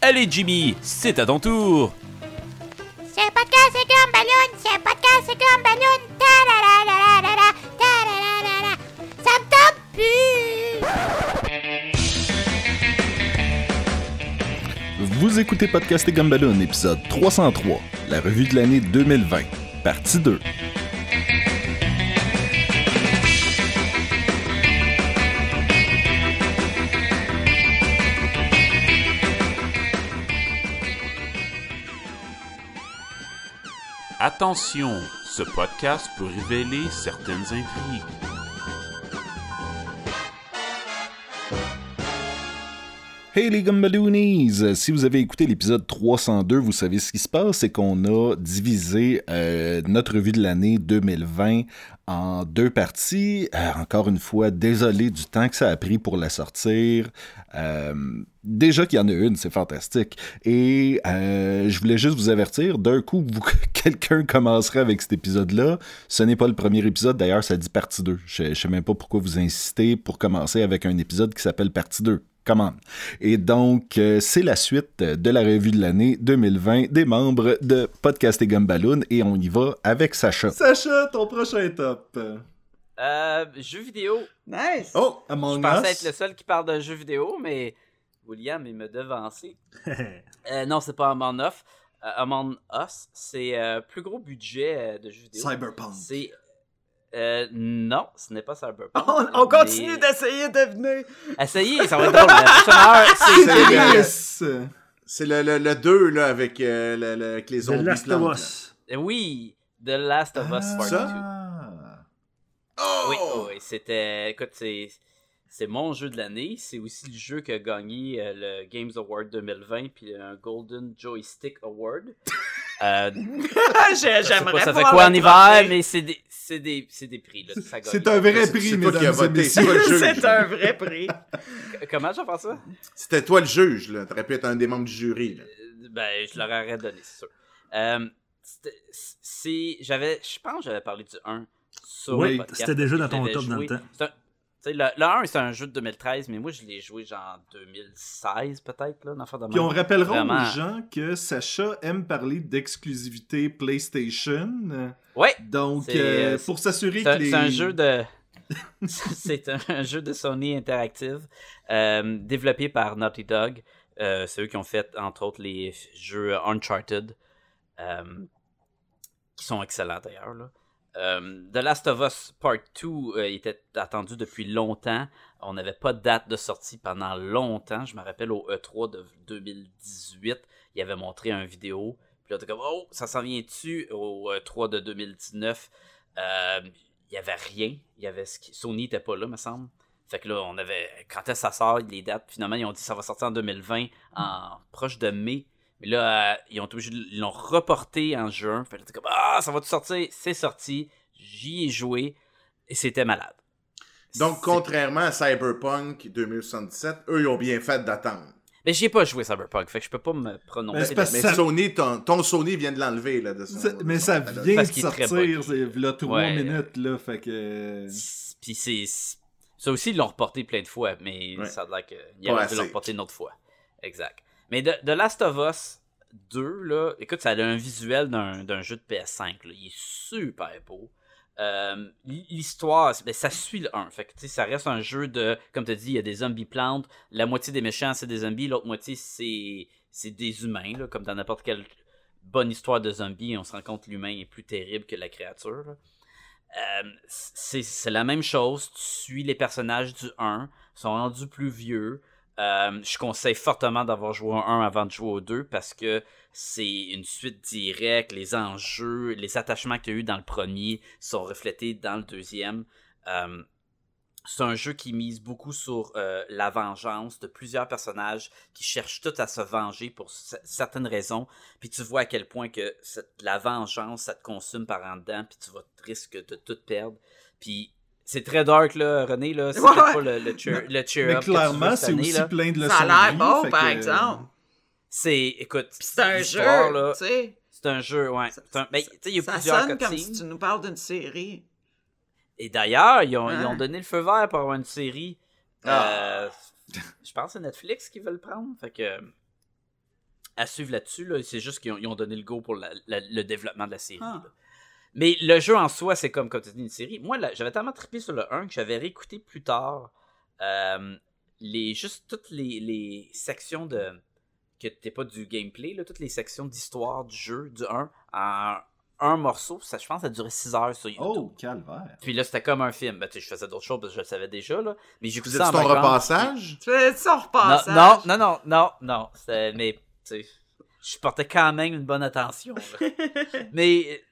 Allez Jimmy, c'est à ton tour. C'est podcast, c'est comme ballon. C'est podcast, c'est comme ballon. Ta-la-la-la-la-la-la. Ta-la-la-la-la. Ça me tente plus. Vous écoutez Podcast et Gumballoon, épisode 303, la revue de l'année 2020, partie 2. Attention, ce podcast peut révéler certaines intrigues. Hey les Gumballoonies! Si vous avez écouté l'épisode 302, vous savez ce qui se passe, c'est qu'on a divisé euh, notre revue de l'année 2020 en deux parties. Euh, encore une fois, désolé du temps que ça a pris pour la sortir. Euh, déjà qu'il y en a une, c'est fantastique. Et euh, je voulais juste vous avertir, d'un coup, quelqu'un commencerait avec cet épisode-là. Ce n'est pas le premier épisode, d'ailleurs, ça dit partie 2. Je ne sais même pas pourquoi vous insistez pour commencer avec un épisode qui s'appelle partie 2. Comment? Et donc, euh, c'est la suite de la revue de l'année 2020 des membres de Podcast et Gumballoon et on y va avec Sacha. Sacha, ton prochain top. Euh, jeux vidéo. Nice! Oh, Je Among pensais Us. être le seul qui parle d'un jeu vidéo, mais William, il m'a devancé. Euh, non, c'est pas Among Us. Euh, Among Us, c'est euh, plus gros budget de jeux vidéo. Cyberpunk. C'est. Euh, non, ce n'est pas Cyberpunk. On, on continue mais- d'essayer de deviner. Essayez, ça va être drôle. La prochaine heure, c'est. C'est le- C'est le, le, le 2 là, avec, euh, le- le- avec les The zombies. Last of Us. Euh, Oui, The Last of Us Part 2. Ça? là. Oui, Oh! oui, c'était. Écoute, c'est. C'est mon jeu de l'année. C'est aussi le jeu qui a gagné euh, le Games Award 2020 puis un Golden Joystick Award. Euh, J'aimerais ça fait quoi en hiver, mais c'est des, c'est des, c'est des prix. Là. C'est un vrai prix, mesdames et voté, c'est messieurs. C'est un vrai prix. Comment je vais faire ça? C'était toi le juge, là. T'aurais pu être un des membres du jury, là. Euh, Ben, je leur aurais donné, c'est sûr. Euh, c'est, j'avais, je pense que j'avais parlé du 1 sur Oui, le podcast. c'était déjà dans ton top dans le temps. Le, le 1, c'est un jeu de 2013, mais moi, je l'ai joué genre en 2016, peut-être, là, de Puis on rappellera Vraiment. aux gens que Sacha aime parler d'exclusivité PlayStation. Ouais, Donc, euh, euh, pour s'assurer que les... c'est un jeu de... c'est un jeu de Sony Interactive, euh, développé par Naughty Dog. Euh, c'est eux qui ont fait, entre autres, les jeux Uncharted, qui sont excellents d'ailleurs. là. Euh, The Last of Us Part 2 euh, était attendu depuis longtemps. On n'avait pas de date de sortie pendant longtemps. Je me rappelle au E3 de 2018, il avait montré un vidéo. Puis là, t'es comme, oh, ça s'en vient-tu au E3 de 2019? Euh, il y avait rien. Y avait Sony n'était pas là, me semble. Fait que là, on avait. Quand est-ce que ça sort, les dates, finalement, ils ont dit que ça va sortir en 2020, en proche de mai. Mais là, euh, ils ont de- ils l'ont reporté en juin. Fait que comme, ah, ça va tout sortir. C'est sorti. J'y ai joué. Et c'était malade. Donc, contrairement à Cyberpunk 2077, eux, ils ont bien fait d'attendre. Mais j'y ai pas joué Cyberpunk. Fait que je peux pas me prononcer. Mais Ça- Sony, ton, ton Sony vient de l'enlever, là, de son... Ça- de mais son ça vient de sortir, c'est là trois Ouais. minutes, là, fait que... Puis c'est. Ça aussi, ils l'ont reporté plein de fois, mais Ouais. ça a l'air qu'il Pas aurait dû assez. le reporter une autre fois. Exact. Mais de, de Last of Us 2, là, écoute, ça a un visuel d'un jeu de PS5. là. Il est super beau. Euh, L'histoire, ben, ça suit le 1. Fait que, ça reste un jeu de. Comme tu dit, il y a des zombies plantes. La moitié des méchants, c'est des zombies. L'autre moitié, c'est des humains. Comme dans n'importe quelle bonne histoire de zombies, on se rend compte que l'humain est plus terrible que la créature. Euh, c'est la même chose. Tu suis les personnages du 1. Ils sont rendus plus vieux. Euh, je conseille fortement d'avoir joué au 1 avant de jouer au 2 parce que c'est une suite directe. Les enjeux, les attachements qu'il y a eu dans le premier sont reflétés dans le deuxième. Euh, c'est un jeu qui mise beaucoup sur euh, la vengeance de plusieurs personnages qui cherchent tous à se venger pour certaines raisons. Puis tu vois à quel point que la vengeance, ça te consume par en dedans, puis tu vas risques de tout perdre. Puis c'est très dark, là, René, là. C'est Ouais, peut-être ouais. pas le, le cheer, le cheer Mais clairement, c'est aussi là. plein de leçons Ça a l'air bon, par que- exemple. C'est, écoute, c'est un jeu, là, tu sais. C'est un jeu, ouais. Un- ben, tu sais, il y a Ça plusieurs sonne comme si tu nous parles d'une série. Et d'ailleurs, ils ont, ils Hein? ont donné le feu vert pour avoir une série. Ah. Euh, je pense que c'est Netflix qui veut le prendre. Fait que à suivre là-dessus. Là. C'est juste qu'ils ont, donné le go pour la- la- le développement de la série. Ah. Mais le jeu en soi, c'est comme, comme tu dis, une série. Moi, là, j'avais tellement trippé sur le 1 que j'avais réécouté plus tard euh, les, juste toutes les, les sections de. que t'es pas du gameplay, là, toutes les sections d'histoire du jeu, du 1, en un morceau. Ça, je pense que ça durait 6 heures sur YouTube. Oh, calvaire. Puis là, c'était comme un film. Ben, tu sais, je faisais d'autres choses parce que je le savais déjà, là. Mais j'ai Vous ça en ton repassage? Tu fais ça Non, repassage? non, non, non, non, non. C'était- Mais, tu sais, je portais quand même une bonne attention. là. mais,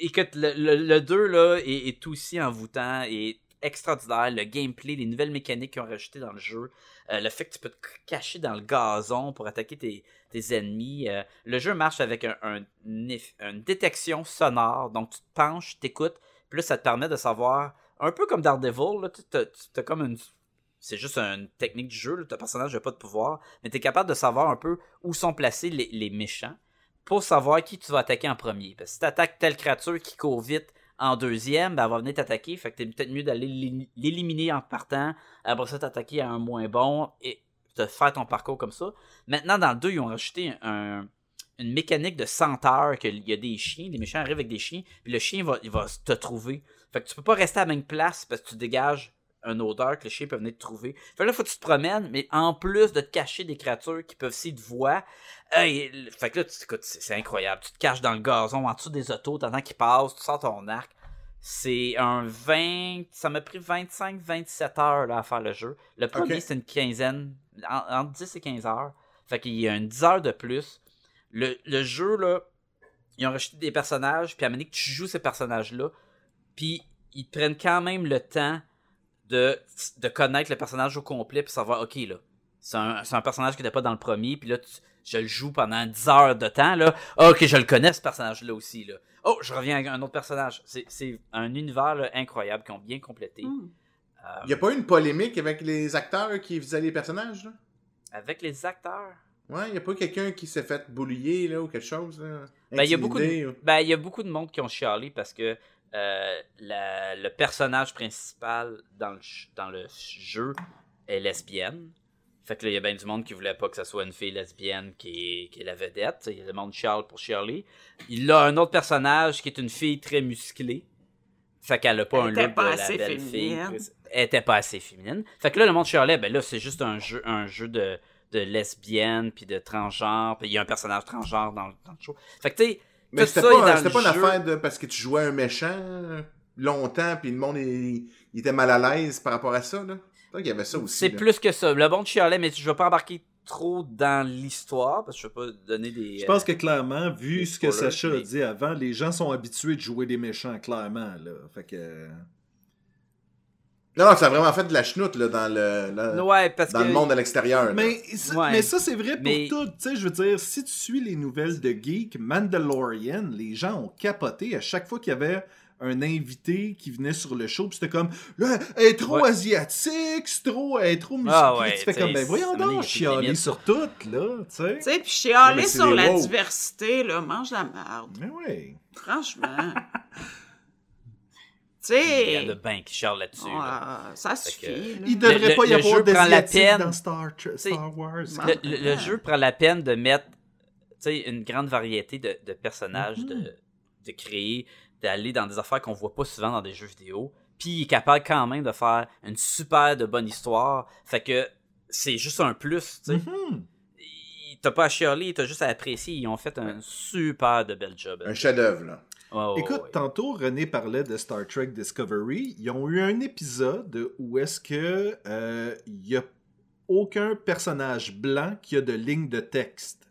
écoute, le, le, le 2, là, est, est aussi envoûtant et extraordinaire. Le gameplay, les nouvelles mécaniques qu'ils ont rajoutées dans le jeu. euh, le fait que tu peux te cacher dans le gazon pour attaquer tes, tes ennemis. euh, le jeu marche avec un, une détection sonore. Donc, tu te penches, t'écoutes. Puis là, ça te permet de savoir, un peu comme Daredevil, là, tu as comme une c'est juste une technique du jeu, là. ton personnage n'a pas de pouvoir, mais tu es capable de savoir un peu où sont placés les, les méchants pour savoir qui tu vas attaquer en premier. Parce que si tu attaques telle créature qui court vite en deuxième, ben elle va venir t'attaquer, fait que t'es peut-être mieux d'aller l'éli- l'éliminer en partant, après ça t'attaquer à un moins bon et de faire ton parcours comme ça. Maintenant, dans le 2, ils ont rajouté un- une mécanique de senteur, qu'il y a des chiens, les méchants arrivent avec des chiens, puis le chien va, il va te trouver. Fait que tu peux pas rester à la même place parce que tu dégages une odeur que le chien peut venir te trouver. Fait que là, faut que tu te promènes, mais en plus de te cacher des créatures qui peuvent s'y te voir, hey, fait que là, c'est incroyable. Tu te caches dans le gazon, en dessous des autos, t'attends qu'ils passent, tu sors ton arc. C'est un 20... Ça m'a pris 25-27 heures là, à faire le jeu. Le premier, c'est une quinzaine, en- entre 10 et 15 heures. Fait qu'il y a une 10 heures de plus. Le, le jeu, là, ils ont rajouté des personnages, puis à un que tu joues ces personnages-là, puis ils te prennent quand même le temps de, de connaître le personnage au complet, puis savoir, ok, là, c'est un, c'est un personnage qui n'était pas dans le premier, puis là, tu- je le joue pendant 10 heures de temps, là. Ah, ok, je le connais, ce personnage-là aussi, là. Oh, je reviens avec un autre personnage. C'est, c'est un univers là, incroyable qu'ils ont bien complété. Hmm. Euh, Il n'y a pas eu une polémique avec les acteurs qui faisaient les personnages, là? avec les acteurs? Ouais, il n'y a pas quelqu'un qui s'est fait boulier, là, ou quelque chose, là? Ben, il y a beaucoup de, ou- ben, il y a beaucoup de monde qui ont chialé parce que euh, la- le personnage principal dans le, ch- dans le jeu est lesbienne. Fait que là, il y a bien du monde qui voulait pas que ça soit une fille lesbienne qui est, qui est la vedette. Tu sais, Le monde chiale pour chialer. Il a un autre personnage qui est une fille très musclée. Fait qu'elle a pas Elle un look pas de la belle féminine. fille. Elle était pas assez féminine. Fait que là, le monde chialait, ben là, c'est juste un jeu, un jeu de, de lesbienne, puis de transgenre, puis il y a un personnage transgenre dans, le- dans le show. Fait que tu sais, Mais c'était pas, pas une jeu. affaire de parce que tu jouais un méchant euh, longtemps, puis le monde il, il était mal à l'aise par rapport à ça, là. Il y avait ça aussi. C'est plus que ça. Le bon de chialait, mais je vais pas embarquer trop dans l'histoire parce que je veux pas donner des. Je pense que clairement, vu des ce que Sacha a dit avant, les gens sont habitués de jouer des méchants, clairement. Là. Fait que. Non, non, ça a vraiment fait de la chenoute, là, dans le, le- Ouais, parce dans que. le monde à l'extérieur. Mais, Ouais. mais ça, c'est vrai pour Mais- tout. Tu sais, je veux dire, si tu suis les nouvelles de Geek, Mandalorian, les gens ont capoté à chaque fois qu'il y avait un invité qui venait sur le show, puis c'était comme, là, elle est trop Ouais. asiatique, c'est trop, elle est trop musclée. Ah ouais, tu fais comme, ben voyons donc, chialer sur tout, là, tu sais. Tu sais, puis chialer sur la diversité, là, mange la merde. Mais ouais. Franchement. Il y en a sais, bien qui chialent là-dessus. là. ça Fait suffit. que-. Il devrait le- pas y le avoir jeu prend la peine. dans Star, Star Wars. Le, le- le jeu prend la peine de mettre une grande variété de, de personnages, Mhm. de, de créer, d'aller dans des affaires qu'on voit pas souvent dans des jeux vidéo. Puis il est capable quand même de faire une super de bonne histoire. Fait que c'est juste un plus. tu sais. Mhm. Il- T'as pas à chialer, t'as juste à apprécier. Ils ont fait un super de bel job. Un chef-d'œuvre, là. Ouais, Écoute, ouais. tantôt, René parlait de Star Trek Discovery. Ils ont eu un épisode où est-ce que euh, il y a aucun personnage blanc qui a de ligne de texte.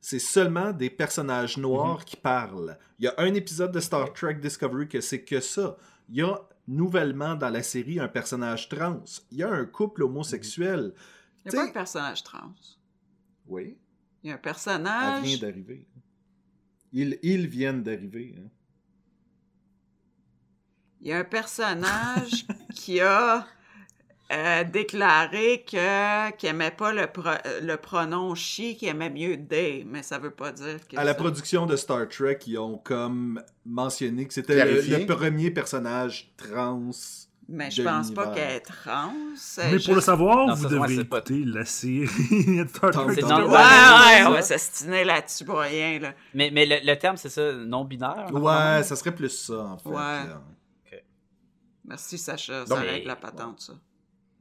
C'est seulement des personnages noirs qui parlent. Il y a un épisode de Star Trek Discovery que c'est que ça. Il y a nouvellement dans la série un personnage trans. Il y a un couple homosexuel. Il n'y a pas de personnage trans. Oui, Il y a un elle personnage. vient d'arriver. Ils, ils viennent d'arriver. hein. Il y a un personnage qui a euh, déclaré que qu'il aimait pas le, pro- le pronom she, qu'il aimait mieux they, mais ça veut pas dire que À la ça- production de Star Trek, ils ont comme mentionné que c'était le premier personnage trans Mais je pense pas qu'elle est trans. Mais pour le savoir, Non, vous devez c'est pas- écouter la série Star Trek. Ouais, ouais, on va s'astiner là-dessus pour rien, là. Mais, mais le, le terme, c'est ça, non-binaire? Ouais, ça serait plus ça, en fait. Ouais. là. Merci, Sacha. Donc, ça règle la patente, ça.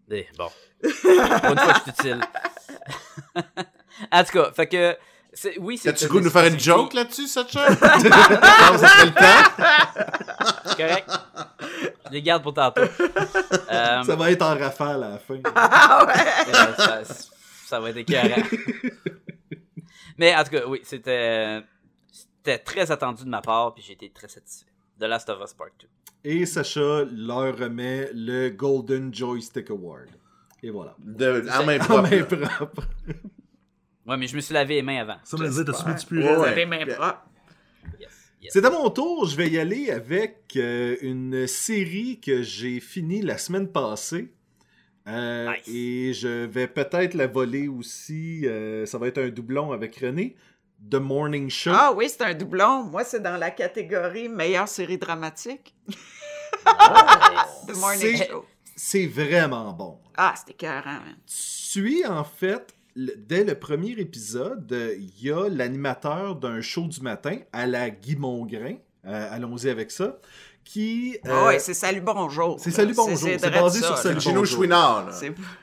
Eh, bon. Pour une fois, je suis utile. en tout cas, fait que. C'est- Oui, c'est. T'as-tu le goût de nous faire une joke là-dessus, Sacha? Non, Ah, ça fait le temps. C'est correct. Je les garde pour tantôt. Euh, Ça va être en rafale à la fin. euh, ça, ça va être écœurant. Mais en tout cas, oui, c'était. C'était très attendu de ma part, puis j'ai été très satisfait. The Last of Us Part 2. Et Sacha leur remet le Golden Joystick Award. Et voilà. De, en main En propre. main propre. Ouais, mais je me suis lavé les mains avant. Ça me dire, t'as subi du purée. ouais. Les mains propres. Yes, yes. C'est à mon tour, je vais y aller avec euh, une série que j'ai finie la semaine passée. Euh, Nice. Et je vais peut-être la voler aussi. euh, ça va être un doublon avec René. The Morning Show. Ah oui, c'est un doublon. Moi, c'est dans la catégorie meilleure série dramatique. The Morning Show. C'est vraiment bon. Ah, c'était écœurant, man. suis en fait, dès le premier épisode, euh, il y a l'animateur d'un show du matin à la Guy Mongrain. euh, Allons-y avec ça. Qui. euh, Ah ouais, c'est Salut Bonjour. c'est. Salut Bonjour, c'est basé ça, sur. Salut Gino Bonjour. Chouinard,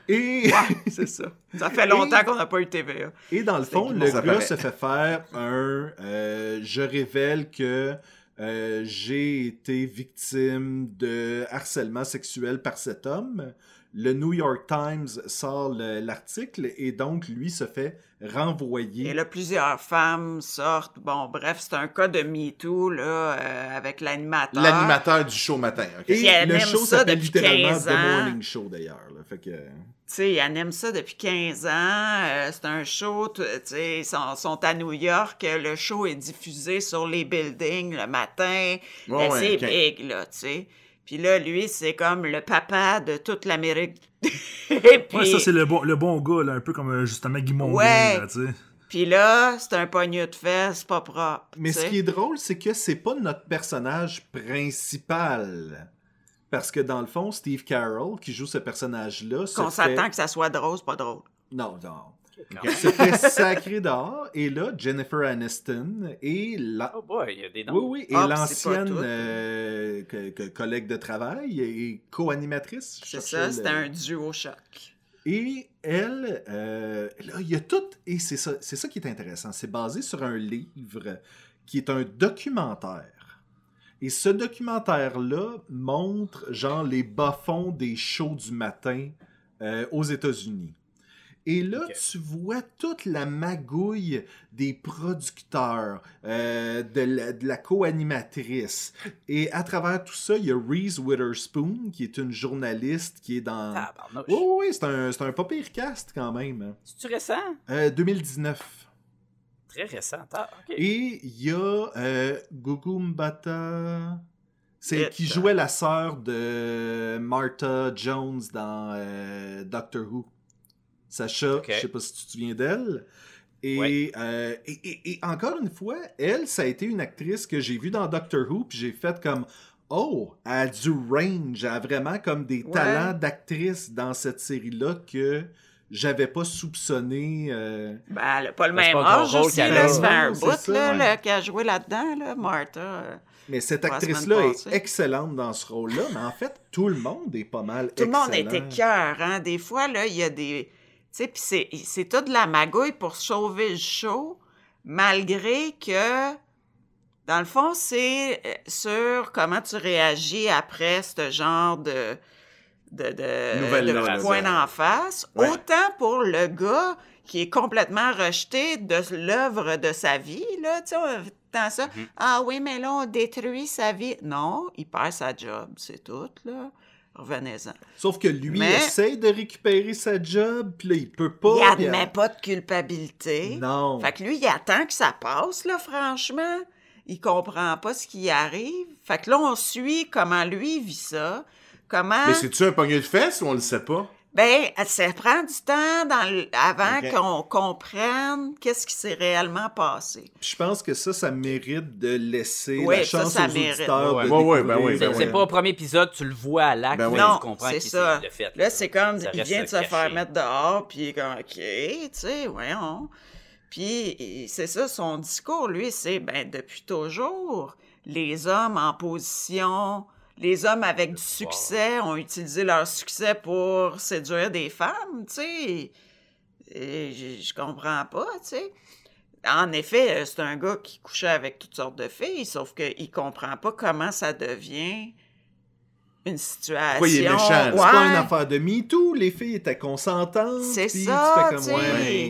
et, ouais, c'est ça. Ça fait longtemps qu'on n'a pas eu TVA. et dans le fond, le gars se fait faire un. euh, je révèle que. euh, j'ai été victime de harcèlement sexuel par cet homme. Le New York Times sort le- l'article et donc lui se fait renvoyer. Et là, plusieurs femmes sortent. Bon, bref, c'est un cas de MeToo, là, euh, avec l'animateur. L'animateur du show matin. ok. Et le show ça s'appelle depuis littéralement 15 The ans. Morning Show d'ailleurs. là. Fait que Tu sais, ils animent ça depuis 15 ans. euh, c'est un show, tu sais, ils sont, sont à New York. euh, Le show est diffusé sur les buildings le matin. Ouais, Euh, ouais, c'est big, là, tu sais. Puis là, lui, c'est comme le papa de toute l'Amérique. Et puis, Ouais, ça, c'est le bon, le bon gars, là, un peu comme euh, justement Guy Ouais. là, tu sais. puis là, c'est un pogneux de fesses, pas propre. Mais ce qui est drôle, c'est que c'est pas notre personnage principal. Parce que dans le fond, Steve Carroll, qui joue ce personnage-là, Qu'on fait... s'attend que ça soit drôle, c'est pas drôle. Non, non. Se fait sacrer dehors. Et là, Jennifer Aniston et la... Oh boy, il y a des noms. Oui, oui, et Ah, l'ancienne euh, collègue de travail et co-animatrice. C'est ça, le- c'était un duo choc. Et elle, euh, là, il y a tout, et c'est ça, c'est ça qui est intéressant. C'est basé sur un livre qui est un documentaire. Et ce documentaire-là montre, genre, les bas-fonds des shows du matin euh, aux États-Unis. Et là, tu vois toute la magouille des producteurs, euh, de la, co-animatrice. Et à travers tout ça, il y a Reese Witherspoon, qui est une journaliste qui est dans... Tabarnouche. Oui, oui, oui, c'est un, un pas pire cast quand même. hein. C'est-tu récent? Euh, 2019. Très récent. Ah. Et il y a euh, Gugu Mbata, c'est qui jouait la sœur de Martha Jones dans euh, Doctor Who. Sacha, Ok. je sais pas si tu te souviens d'elle. Et, Ouais. euh, et, et- et encore une fois, elle, ça a été une actrice que j'ai vue dans Doctor Who, puis j'ai fait comme Oh, elle a du range, elle a vraiment comme des Ouais. talents d'actrice dans cette série-là que j'avais pas soupçonné. euh, Ben, elle a pas le Ben, même âge là. c'est bout, ça, là, ouais. là, qu'elle a joué là-dedans, là, Martha. euh. Mais cette actrice-là est excellente dans ce rôle-là, mais en fait, tout le monde est pas mal Tout le monde excellent. était cœur, hein. Des fois, là, il y a des... Tu sais, puis c'est, c'est toute de la magouille pour sauver le show, malgré que, dans le fond, c'est euh, sur comment tu réagis après ce genre de... de, de, point d'en face. Ouais. Autant pour le gars qui est complètement rejeté de l'œuvre de sa vie, là, tu sais, ça. Mhm. Ah oui, mais là, on détruit sa vie. Non, il perd sa job, c'est tout, là. Revenez-en. Sauf que lui Mais- essaie de récupérer sa job, puis là, il peut pas. il admet pas de culpabilité. Non. Fait que lui, il attend que ça passe, là, franchement. Il comprend pas ce qui arrive. Fait que là, on suit comment lui vit ça. Comment... Mais c'est-tu un pognon de fesses ou on le sait pas? Ben, ça prend du temps dans le- avant qu'on comprenne qu'est-ce qui s'est réellement passé. Puis je pense que ça, ça mérite de laisser Oui, la ça, chance ça aux mérite. auditeurs Ouais, de ouais, ouais, découvrir. ben oui, C'est ben c'est oui. pas au premier épisode, tu le vois à l'acte, Ben oui. mais Non, tu comprends c'est qu'il ça. le fait. Là, c'est comme, Ça il vient de se caché. faire mettre dehors, puis il est comme, OK, tu sais, voyons. Puis, c'est ça, son discours, lui, c'est, ben, depuis toujours, les hommes en position, les hommes avec du succès ont utilisé leur succès pour séduire des femmes, tu sais. Je je comprends pas, tu sais. En effet, euh, c'est un gars qui couchait avec toutes sortes de filles, sauf qu'il comprend pas comment ça devient une situation. Pourquoi il est méchant? C'est pas une affaire de MeToo, les filles étaient consentantes. C'est ça, tu fais comme, tu sais. ouais.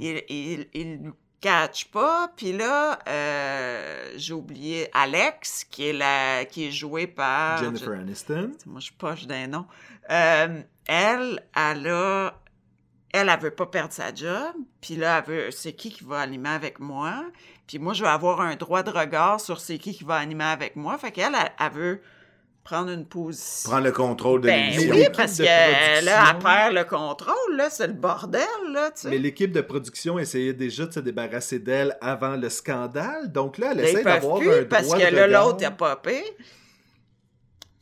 il, il, il nous catch pas. Puis là, euh, j'ai oublié Alex, qui est, la, qui est joué par... Jennifer Aniston. moi, je suis poche d'un nom. Euh, elle, elle a... Elle, elle veut pas perdre sa job. Puis là, elle veut... C'est qui qui va animer avec moi? Puis moi, je vais avoir un droit de regard sur c'est qui qui va animer avec moi. Fait qu'elle, elle, elle veut prendre une position... Prendre le contrôle de Ben l'émission. oui, parce que là, elle production. perd le contrôle, là, c'est le bordel, là, tu sais. Mais l'équipe de production essayait déjà de se débarrasser d'elle avant le scandale. Donc là, elle essaie d'avoir un parce droit que de là, regard. l'autre a popé.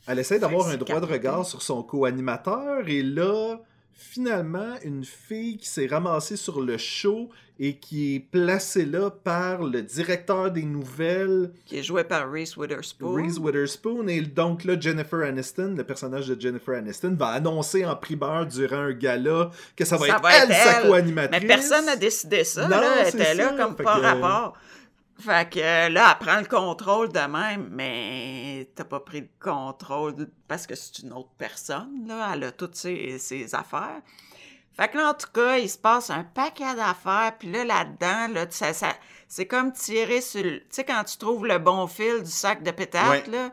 Elle essaie d'avoir un que droit de regard sur son co-animateur et là, finalement, une fille qui s'est ramassée sur le show et qui est placée là par le directeur des nouvelles, Qui est joué par Reese Witherspoon. Reese Witherspoon. Et donc là, Jennifer Aniston, le personnage de Jennifer Aniston, va annoncer en primeur durant un gala que ça va, Ça être, va être elle, sa elle. co-animatrice. Mais personne n'a décidé ça, Non, là. Elle était là comme Fait que- rapport. Fait que là, elle prend le contrôle de même, mais t'as pas pris le contrôle parce que c'est une autre personne, là. Elle a toutes ses, ses affaires. Fait que là, en tout cas, il se passe un paquet d'affaires, puis là, là-dedans, là, ça, ça, c'est comme tirer sur. Tu sais, quand tu trouves le bon fil du sac de pétates, Ouais. là,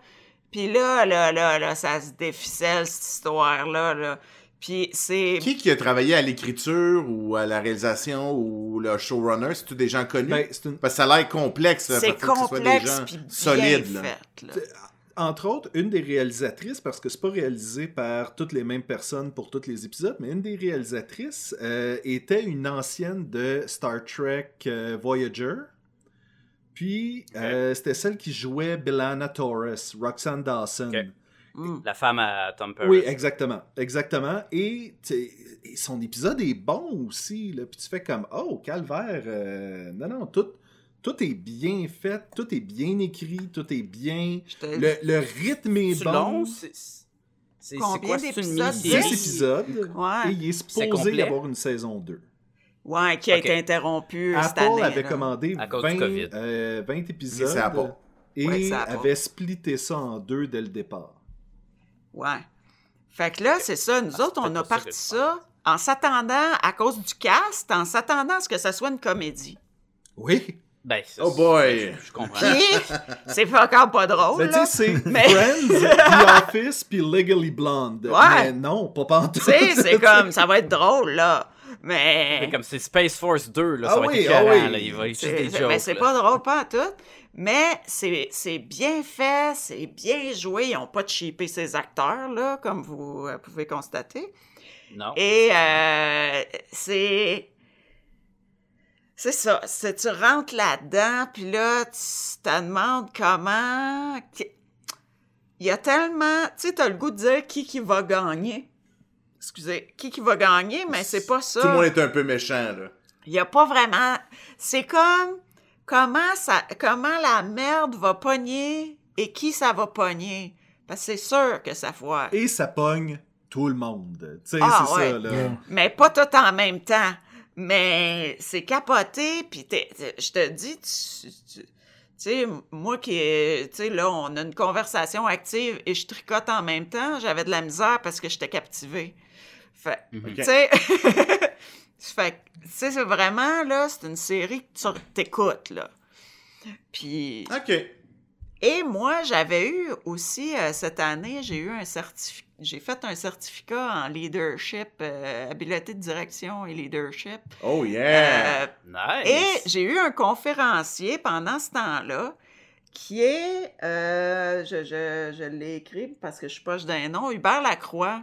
puis là, là, là, là, ça se déficelle, cette histoire-là, là. Puis c'est... Qui qui a travaillé à l'écriture ou à la réalisation ou le showrunner? C'est-tu des gens connus? Ben, c'est une- Parce que ça a l'air complexe. là. C'est Faut que ce soit des complexe gens puis là. fait, là. entre autres, une des réalisatrices, parce que c'est pas réalisé par toutes les mêmes personnes pour tous les épisodes, mais une des réalisatrices euh, était une ancienne de Star Trek euh, Voyager. Puis, euh, c'était celle qui jouait Belana Torres, Roxanne Dawson. Mm. La femme à Tom Perez. Oui, exactement. Exactement. Et, et son épisode est bon aussi. Là. Puis tu fais comme, oh, calvaire. euh, non, non, tout, tout est bien fait, tout est bien écrit, tout est bien. Le, le rythme est C'est bon. long, c'est... C'est quoi, c'est une d'épisodes? Dix mini-série? épisodes. Ouais. Et il est C'est supposé complet? y avoir une saison 2. Ouais, qui a Ok. été interrompu cette Apple année. avait là. commandé À cause du 20, COVID. euh, 20 épisodes. Et ça a pas. Et Ouais, pas. avait splitté ça en deux dès le départ. Ouais. Fait que là, c'est ça. Nous Ah, autres, on a parti ça en s'attendant, à cause du cast, en s'attendant à ce que ça soit une comédie. Oui. Ben, ça, Oh boy! Je, comprends. C'est pas encore pas drôle, Ben, tu là. sais, c'est Mais- Friends, The Office, puis Legally Blonde. Ouais. Mais non, pas pantoute. Tu sais, c'est comme, ça va être drôle, là. Mais... C'est comme c'est Space Force 2, là, Ah ça va oui, être écœurant, ah oui. là, il va y des jokes. mais c'est là. pas drôle, pas en tout. Mais c'est c'est bien fait, c'est bien joué. Ils n'ont pas cheapé ces acteurs, là, comme vous euh, pouvez constater. Non. Et euh, c'est. C'est ça. C'est, tu rentres là-dedans, puis là, tu te demandes comment. Il y a tellement. Tu sais, tu as le goût de dire qui, qui va gagner. Excusez, qui, qui va gagner, mais c'est pas ça. Tout le monde est un peu méchant, là. Il n'y a pas vraiment. C'est comme comment ça, comment la merde va pogner et qui ça va pogner? Parce que c'est sûr que ça foire. Et ça pogne tout le monde. Tu sais, Ah, c'est ouais. ça, là. Mais pas tout en même temps. Mais c'est capoté, puis je te dis, tu, sais, moi qui, tu sais, là, on a une conversation active et je tricote en même temps, j'avais de la misère parce que j'étais captivée. Fait, Mhm. Tu sais, fait que, tu sais, c'est vraiment, là, c'est une série que tu t'écoutes, là. Puis, OK. et moi, j'avais eu aussi, euh, cette année, j'ai eu un certificat, j'ai fait un certificat en leadership, euh, habileté de direction et leadership. Oh yeah! Euh, Nice. et j'ai eu un conférencier pendant ce temps-là qui est, euh, je, je, je l'ai écrit parce que je suis poche d'un nom, Hubert Lacroix.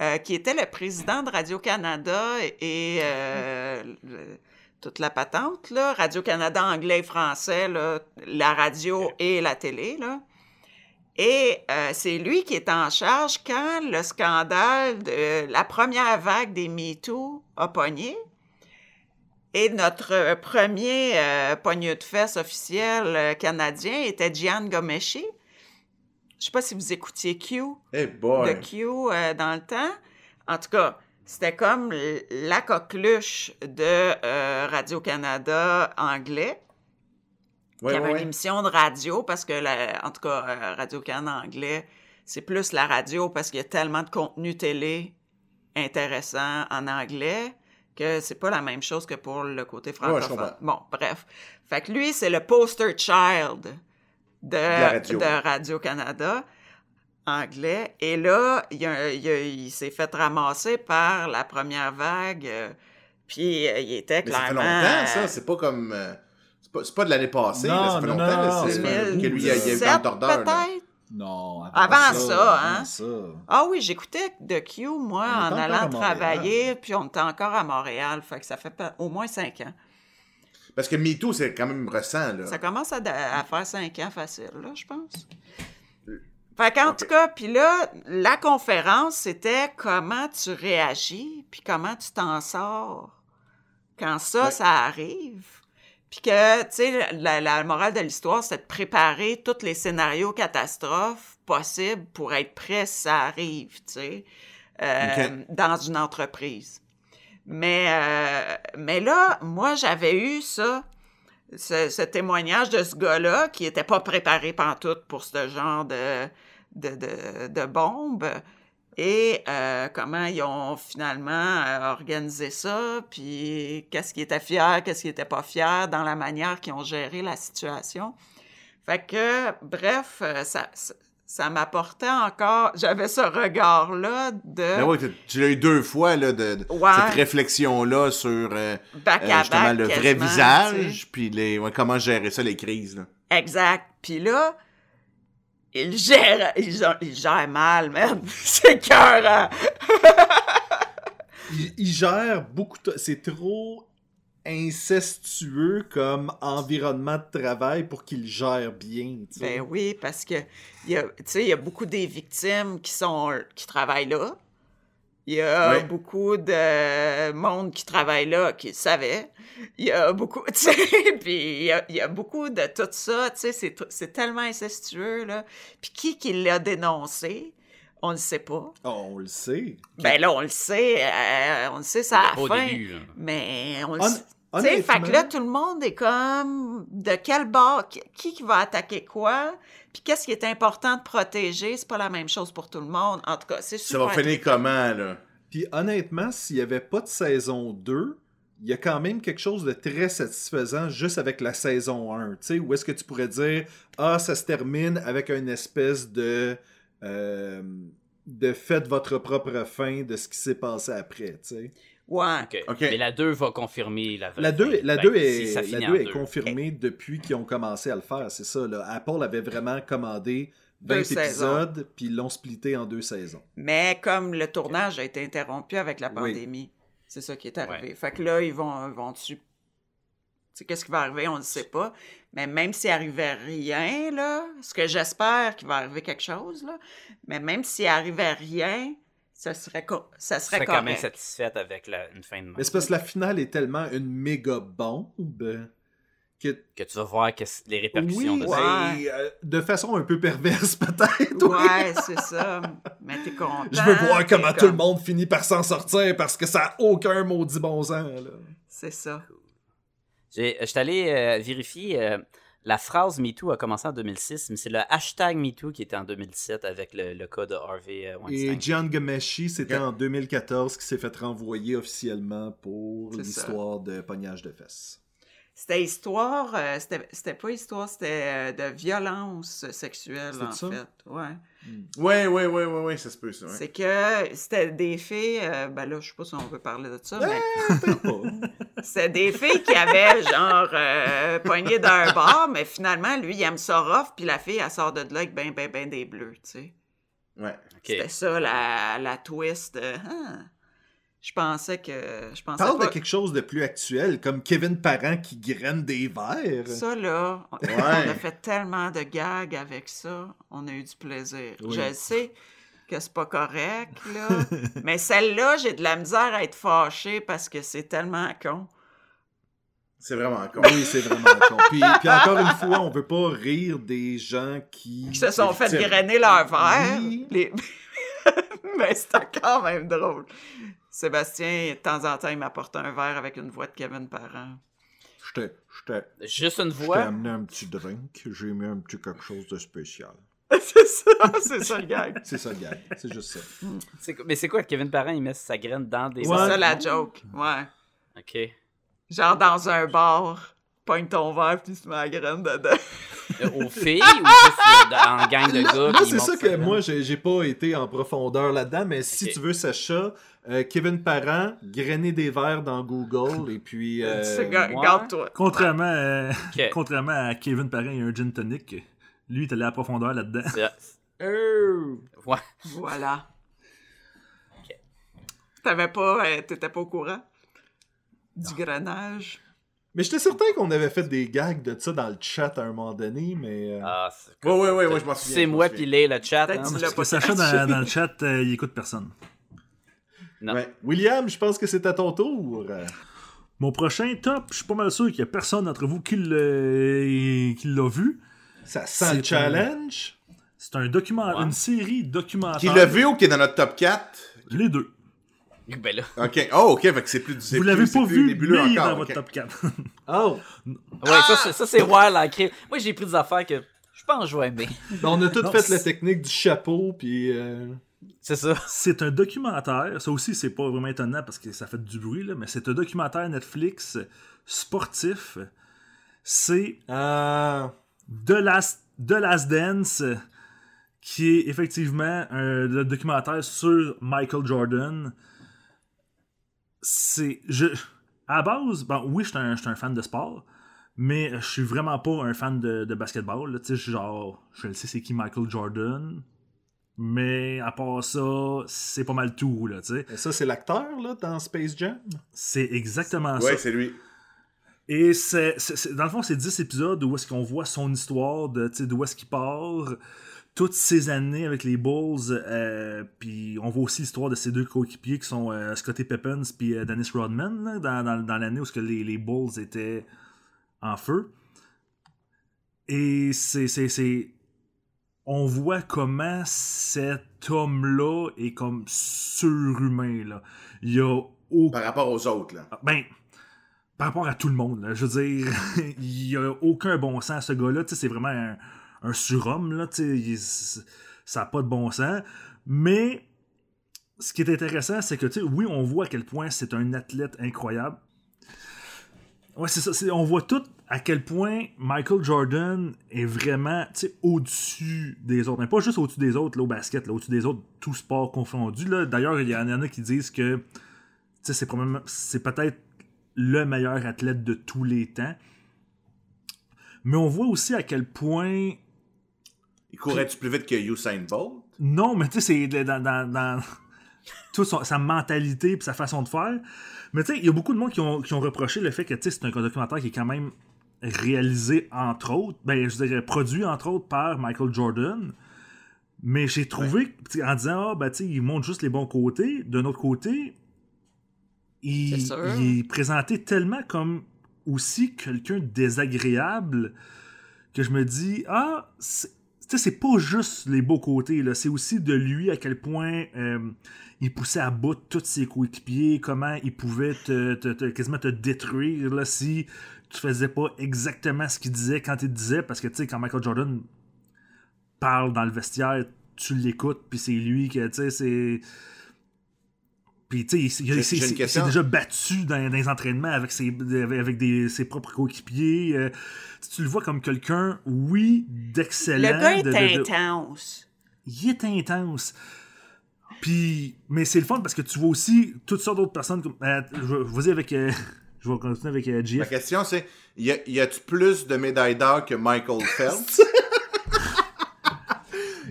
Euh, qui était le président de Radio-Canada et euh, le- toute la patente, là, Radio-Canada anglais et français, là, la radio et la télé. Là. Et euh, c'est lui qui est en charge quand le scandale de la première vague des MeToo a pogné. Et notre premier pogneux de fesses officiel canadien était Gian Gomeshi. Je sais pas si vous écoutiez Q Eh boy. de Q euh, dans le temps. En tout cas, c'était comme la coqueluche de euh, Radio-Canada anglais, Ouais, qui avait ouais, une émission de radio, parce que, la- en tout cas, euh, Radio-Canada anglais, c'est plus la radio parce qu'il y a tellement de contenu télé intéressant en anglais que c'est pas la même chose que pour le côté francophone. bon, bref. Fait que lui, c'est le poster child de, radio. Radio-Canada anglais. Et là, il, s'est fait ramasser par la première vague. euh, puis euh, il était Mais ça fait clairement... longtemps, euh, ça. C'est pas comme. euh, c'est pas, de l'année passée, Non, là, ça fait non, longtemps. non, c'est que lui, il y a, eu 2007 un tordeur. peut-être? Non, avant, Avant ça, ça, avant hein? ça. Ah oui, j'écoutais de Q, moi, On en allant travailler, puis on était encore à Montréal. Fait que ça fait pas- au moins cinq ans. Parce que MeToo, c'est quand même récent, là. Ça commence à, à faire cinq ans facile, là, je pense. Fait qu'en tout cas, puis là, la conférence, c'était comment tu réagis, puis comment tu t'en sors quand ça, Ouais. ça arrive. Puis que, tu sais, la, la morale de l'histoire, c'est de préparer tous les scénarios catastrophes possibles pour être prêt si ça arrive, tu sais, euh, dans une entreprise. Mais, euh, mais là, moi, j'avais eu ça, ce, témoignage de ce gars-là qui n'était pas préparé pantoute pour ce genre de, de, de, de bombe. Et euh, comment ils ont finalement euh, organisé ça, puis qu'est-ce qui était fier, qu'est-ce qui était pas fier dans la manière qu'ils ont géré la situation. Fait que, bref, ça, ça, m'apportait encore, j'avais ce regard-là de Ben ouais, tu- l'as eu deux fois, là, de, de- Ouais. cette réflexion-là sur euh, back euh, justement back le vrai visage, puis les, ouais, comment gérer ça, les crises. Là. Exact. Puis là, il gère, il gère, il gère mal, merde. C'est cœur. il, il gère beaucoup. de- C'est trop incestueux comme environnement de travail pour qu'il gère bien. Ben oui, parce que il y a, tu sais, il y a beaucoup des victimes qui sont qui travaillent là. Il y a Ouais. beaucoup de monde qui travaille là qui le savait. Il y a beaucoup, tu sais, puis il y a, il y a beaucoup de tout ça, tu sais, c'est, tellement incestueux, là. Puis qui qui l'a dénoncé, on ne sait pas. Oh, on le sait. Ben là, on le sait, euh, on le sait, ça a fin. début, là. Mais on le sait. Tu sais, fait que là, tout le monde est comme de quel bord, qui, qui va attaquer quoi, puis qu'est-ce qui est important de protéger, c'est pas la même chose pour tout le monde. En tout cas, c'est Ça super. va finir comment, là? Puis honnêtement, s'il n'y avait pas de saison 2, il y a quand même quelque chose de très satisfaisant juste avec la saison 1. Tu sais, où est-ce que tu pourrais dire Ah, ça se termine avec une espèce de. euh, de faites votre propre fin de ce qui s'est passé après, tu sais. Ouais. Ok. Ok. Mais la 2 va confirmer la vraie La 2, fin. la Ben, 2 si est, la finit 2 en est deux. confirmée depuis qu'ils ont commencé à le faire, c'est ça. Là. Apple avait vraiment commandé 20 Deux saisons. épisodes, puis ils l'ont splitté en deux saisons. Mais comme le tournage a été interrompu avec la Oui. pandémie, c'est ça qui est arrivé. Fait que là, ils vont, vont dessus. Tu sais, qu'est-ce qui va arriver, on ne sait pas. Mais même s'il arrivait rien, là, ce que j'espère qu'il va arriver quelque chose, là, mais même s'il arrivait rien, ça serait, co- ça serait quand même correct. satisfaite avec la- une fin de Mais match. c'est parce que la finale est tellement une méga bombe que Que tu vas voir qu'est-ce- les répercussions Oui, de ça. euh, de façon un peu perverse peut-être. oui. Ouais, c'est ça. Mais t'es content. Je veux voir comment comme- tout le monde finit par s'en sortir parce que ça a aucun maudit bon sens. Là. C'est ça. J'ai- Je suis allé euh, vérifier. euh, la phrase MeToo a commencé en 2006, mais c'est le hashtag MeToo qui était en 2017 avec le, le cas de Harvey euh, Et Weinstein. Gian Gameshi, c'était en 2014 qui s'est fait renvoyer officiellement pour l'histoire de pognage de fesses. C'était histoire, euh, c'était c'était pas histoire, c'était euh, de violence sexuelle, en ça? fait. Ouais. Ouais, ouais, ouais, ouais, ouais, ça se peut, ça. ouais. C'est que c'était des filles, euh, ben là, je sais pas si on veut parler de ça, mais c'était des filles qui avaient genre euh, pogné d'un bar, mais finalement, lui, il aime ça rough, puis la fille, elle sort de là avec ben, ben, ben des bleus, tu sais. Ouais. Ok. C'était ça, la, la twist. euh, ah. Je pensais que. Je pensais Parle pas. de quelque chose de plus actuel, comme Kevin Parent qui graine des verres. Ça, là, on, Ouais. on a fait tellement de gags avec ça. On a eu du plaisir. Oui. Je sais que c'est pas correct, là. mais celle-là, j'ai de la misère à être fâchée parce que c'est tellement con. C'est vraiment con. Oui, c'est vraiment con. Puis, puis encore une fois, on veut pas rire des gens qui... Qui se sont fait grainer leur verre. Oui. Les- mais c'était quand même drôle. Sébastien, de temps en temps, il m'apporte un verre avec une voix de Kevin Parent. Je t'ai- je t'ai Juste une je t'ai voix. amené un petit drink, j'ai mis un petit quelque chose de spécial. c'est ça, c'est ça le gag. C'est ça, le gars. C'est juste ça. C'est quoi- Mais c'est quoi, Kevin Parent, il met sa graine dans des C'est ça la joke. Ouais. Ok. Genre dans un bar, pogne ton verre puis tu mets la graine dedans. Euh, Aux filles ou juste euh, en gang de gars? Moi, c'est ça que moi, j'ai j'ai pas été en profondeur là-dedans, mais si tu veux, Sacha, euh, Kevin Parent, grainer des verres dans Google, et puis... euh. Garde-toi. Contrairement, à- Ok. contrairement à Kevin Parent et un gin tonic, lui, il est allé à la profondeur là-dedans. Euh, Ouais. voilà. T'avais pas, euh, t'étais pas au courant du grenage. Mais j'étais certain qu'on avait fait des gags de ça dans le chat à un moment donné, mais... euh, Ah, c'est Ouais, ouais, ouais, ouais, je m'en souviens. C'est moi puis le chat. Hein. Parce pas que Sacha, dans, dans le chat, euh, il écoute personne. Non. Ouais. William, je pense que c'est à ton tour. Mon prochain top, je suis pas mal sûr qu'il y a personne d'entre vous qui l'a vu. Ça C'est sent le un- challenge. C'est un document, Ouais. une série documentaire. Qui l'a vu ou qui est dans notre top 4? Les deux. Ben là. Ok. Oh, ok, fait que c'est plus c'est Vous l'avez pas vu, mais nébuleux il est encore, dans votre top 4. Oh! Ouais, ça, c'est- ça c'est wild en crime. Moi, j'ai pris des affaires que je pense que je vais aimer. On a tout Non, fait la technique du chapeau, puis... euh, C'est ça. C'est un documentaire. Ça aussi, c'est pas vraiment étonnant parce que ça fait du bruit, là, mais c'est un documentaire Netflix sportif. C'est Ah... The Last, The Last Dance, qui est effectivement un le documentaire sur Michael Jordan. C'est. Je, à la base, bon, oui, je suis un, un fan de sport, mais je suis vraiment pas un fan de, de basketball. là. Genre, je sais c'est qui Michael Jordan, mais à part ça, c'est pas mal tout, là, tu sais. Et ça, c'est l'acteur, là, dans Space Jam? C'est exactement ça. Ouais, c'est lui. Et c'est, dans le fond, c'est 10 épisodes où est-ce qu'on voit son histoire, de, tu sais, d'où est-ce qu'il part, toutes ces années avec les Bulls, euh, puis on voit aussi l'histoire de ses deux coéquipiers qui sont euh, Scottie Pippins puis euh, Dennis Rodman, là, dans, dans- dans l'année où ce que les, les Bulls étaient en feu. Et c'est- On voit comment cet homme-là est comme surhumain, là. Il y a aucun Par rapport aux autres, là. ah, Ben, par rapport à tout le monde, là, je veux dire, il n'y a aucun bon sens à ce gars-là. tu sais, C'est vraiment un, un surhomme, là. il- ça n'a pas de bon sens. Mais ce qui est intéressant, c'est que, tu sais, oui, on voit à quel point c'est un athlète incroyable. Ouais, c'est ça. on voit tout à quel point Michael Jordan est vraiment au-dessus des autres. Mais pas juste au-dessus des autres là, au basket, là, au-dessus des autres, tout sport confondu. là. D'ailleurs, il y en a qui disent que tu sais, c'est probablement- c'est peut-être le meilleur athlète de tous les temps. Mais on voit aussi à quel point Il courait-tu plus vite que Usain Bolt? non, mais tu sais, c'est dans, dans, dans toute son- sa mentalité et sa façon de faire. Mais tu sais, il y a beaucoup de monde qui ont, qui ont reproché le fait que tu sais, c'est un documentaire qui est quand même réalisé, entre autres, ben, je dirais, produit, entre autres, par Michael Jordan. Mais j'ai trouvé, en disant, ah, ben, tu sais, il montre juste les bons côtés. D'un autre côté, il, est présenté tellement comme aussi quelqu'un de désagréable que je me dis, ah, c'est- tu sais, c'est pas juste les beaux côtés, là. C'est aussi de lui à quel point euh, il poussait à bout tous ses coéquipiers, comment il pouvait te, te- te- quasiment te détruire, là, si tu faisais pas exactement ce qu'il disait quand il disait, parce que, tu sais, quand Michael Jordan parle dans le vestiaire, tu l'écoutes, puis c'est lui que, tu sais, c'est... Puis, tu sais, il, s'est- déjà battu dans, dans les entraînements avec ses, avec, des, ses propres coéquipiers. euh, tu- le vois comme quelqu'un, oui, d'excellent. Le gars est de- de- de- intense. il est intense. Puis, mais c'est le fun parce que tu vois aussi toutes sortes d'autres personnes. Comme, euh, je, vais- vas-y avec. euh, je vais continuer avec euh, GF. question, c'est y, a- y a-tu plus de médailles d'or que Michael Phelps?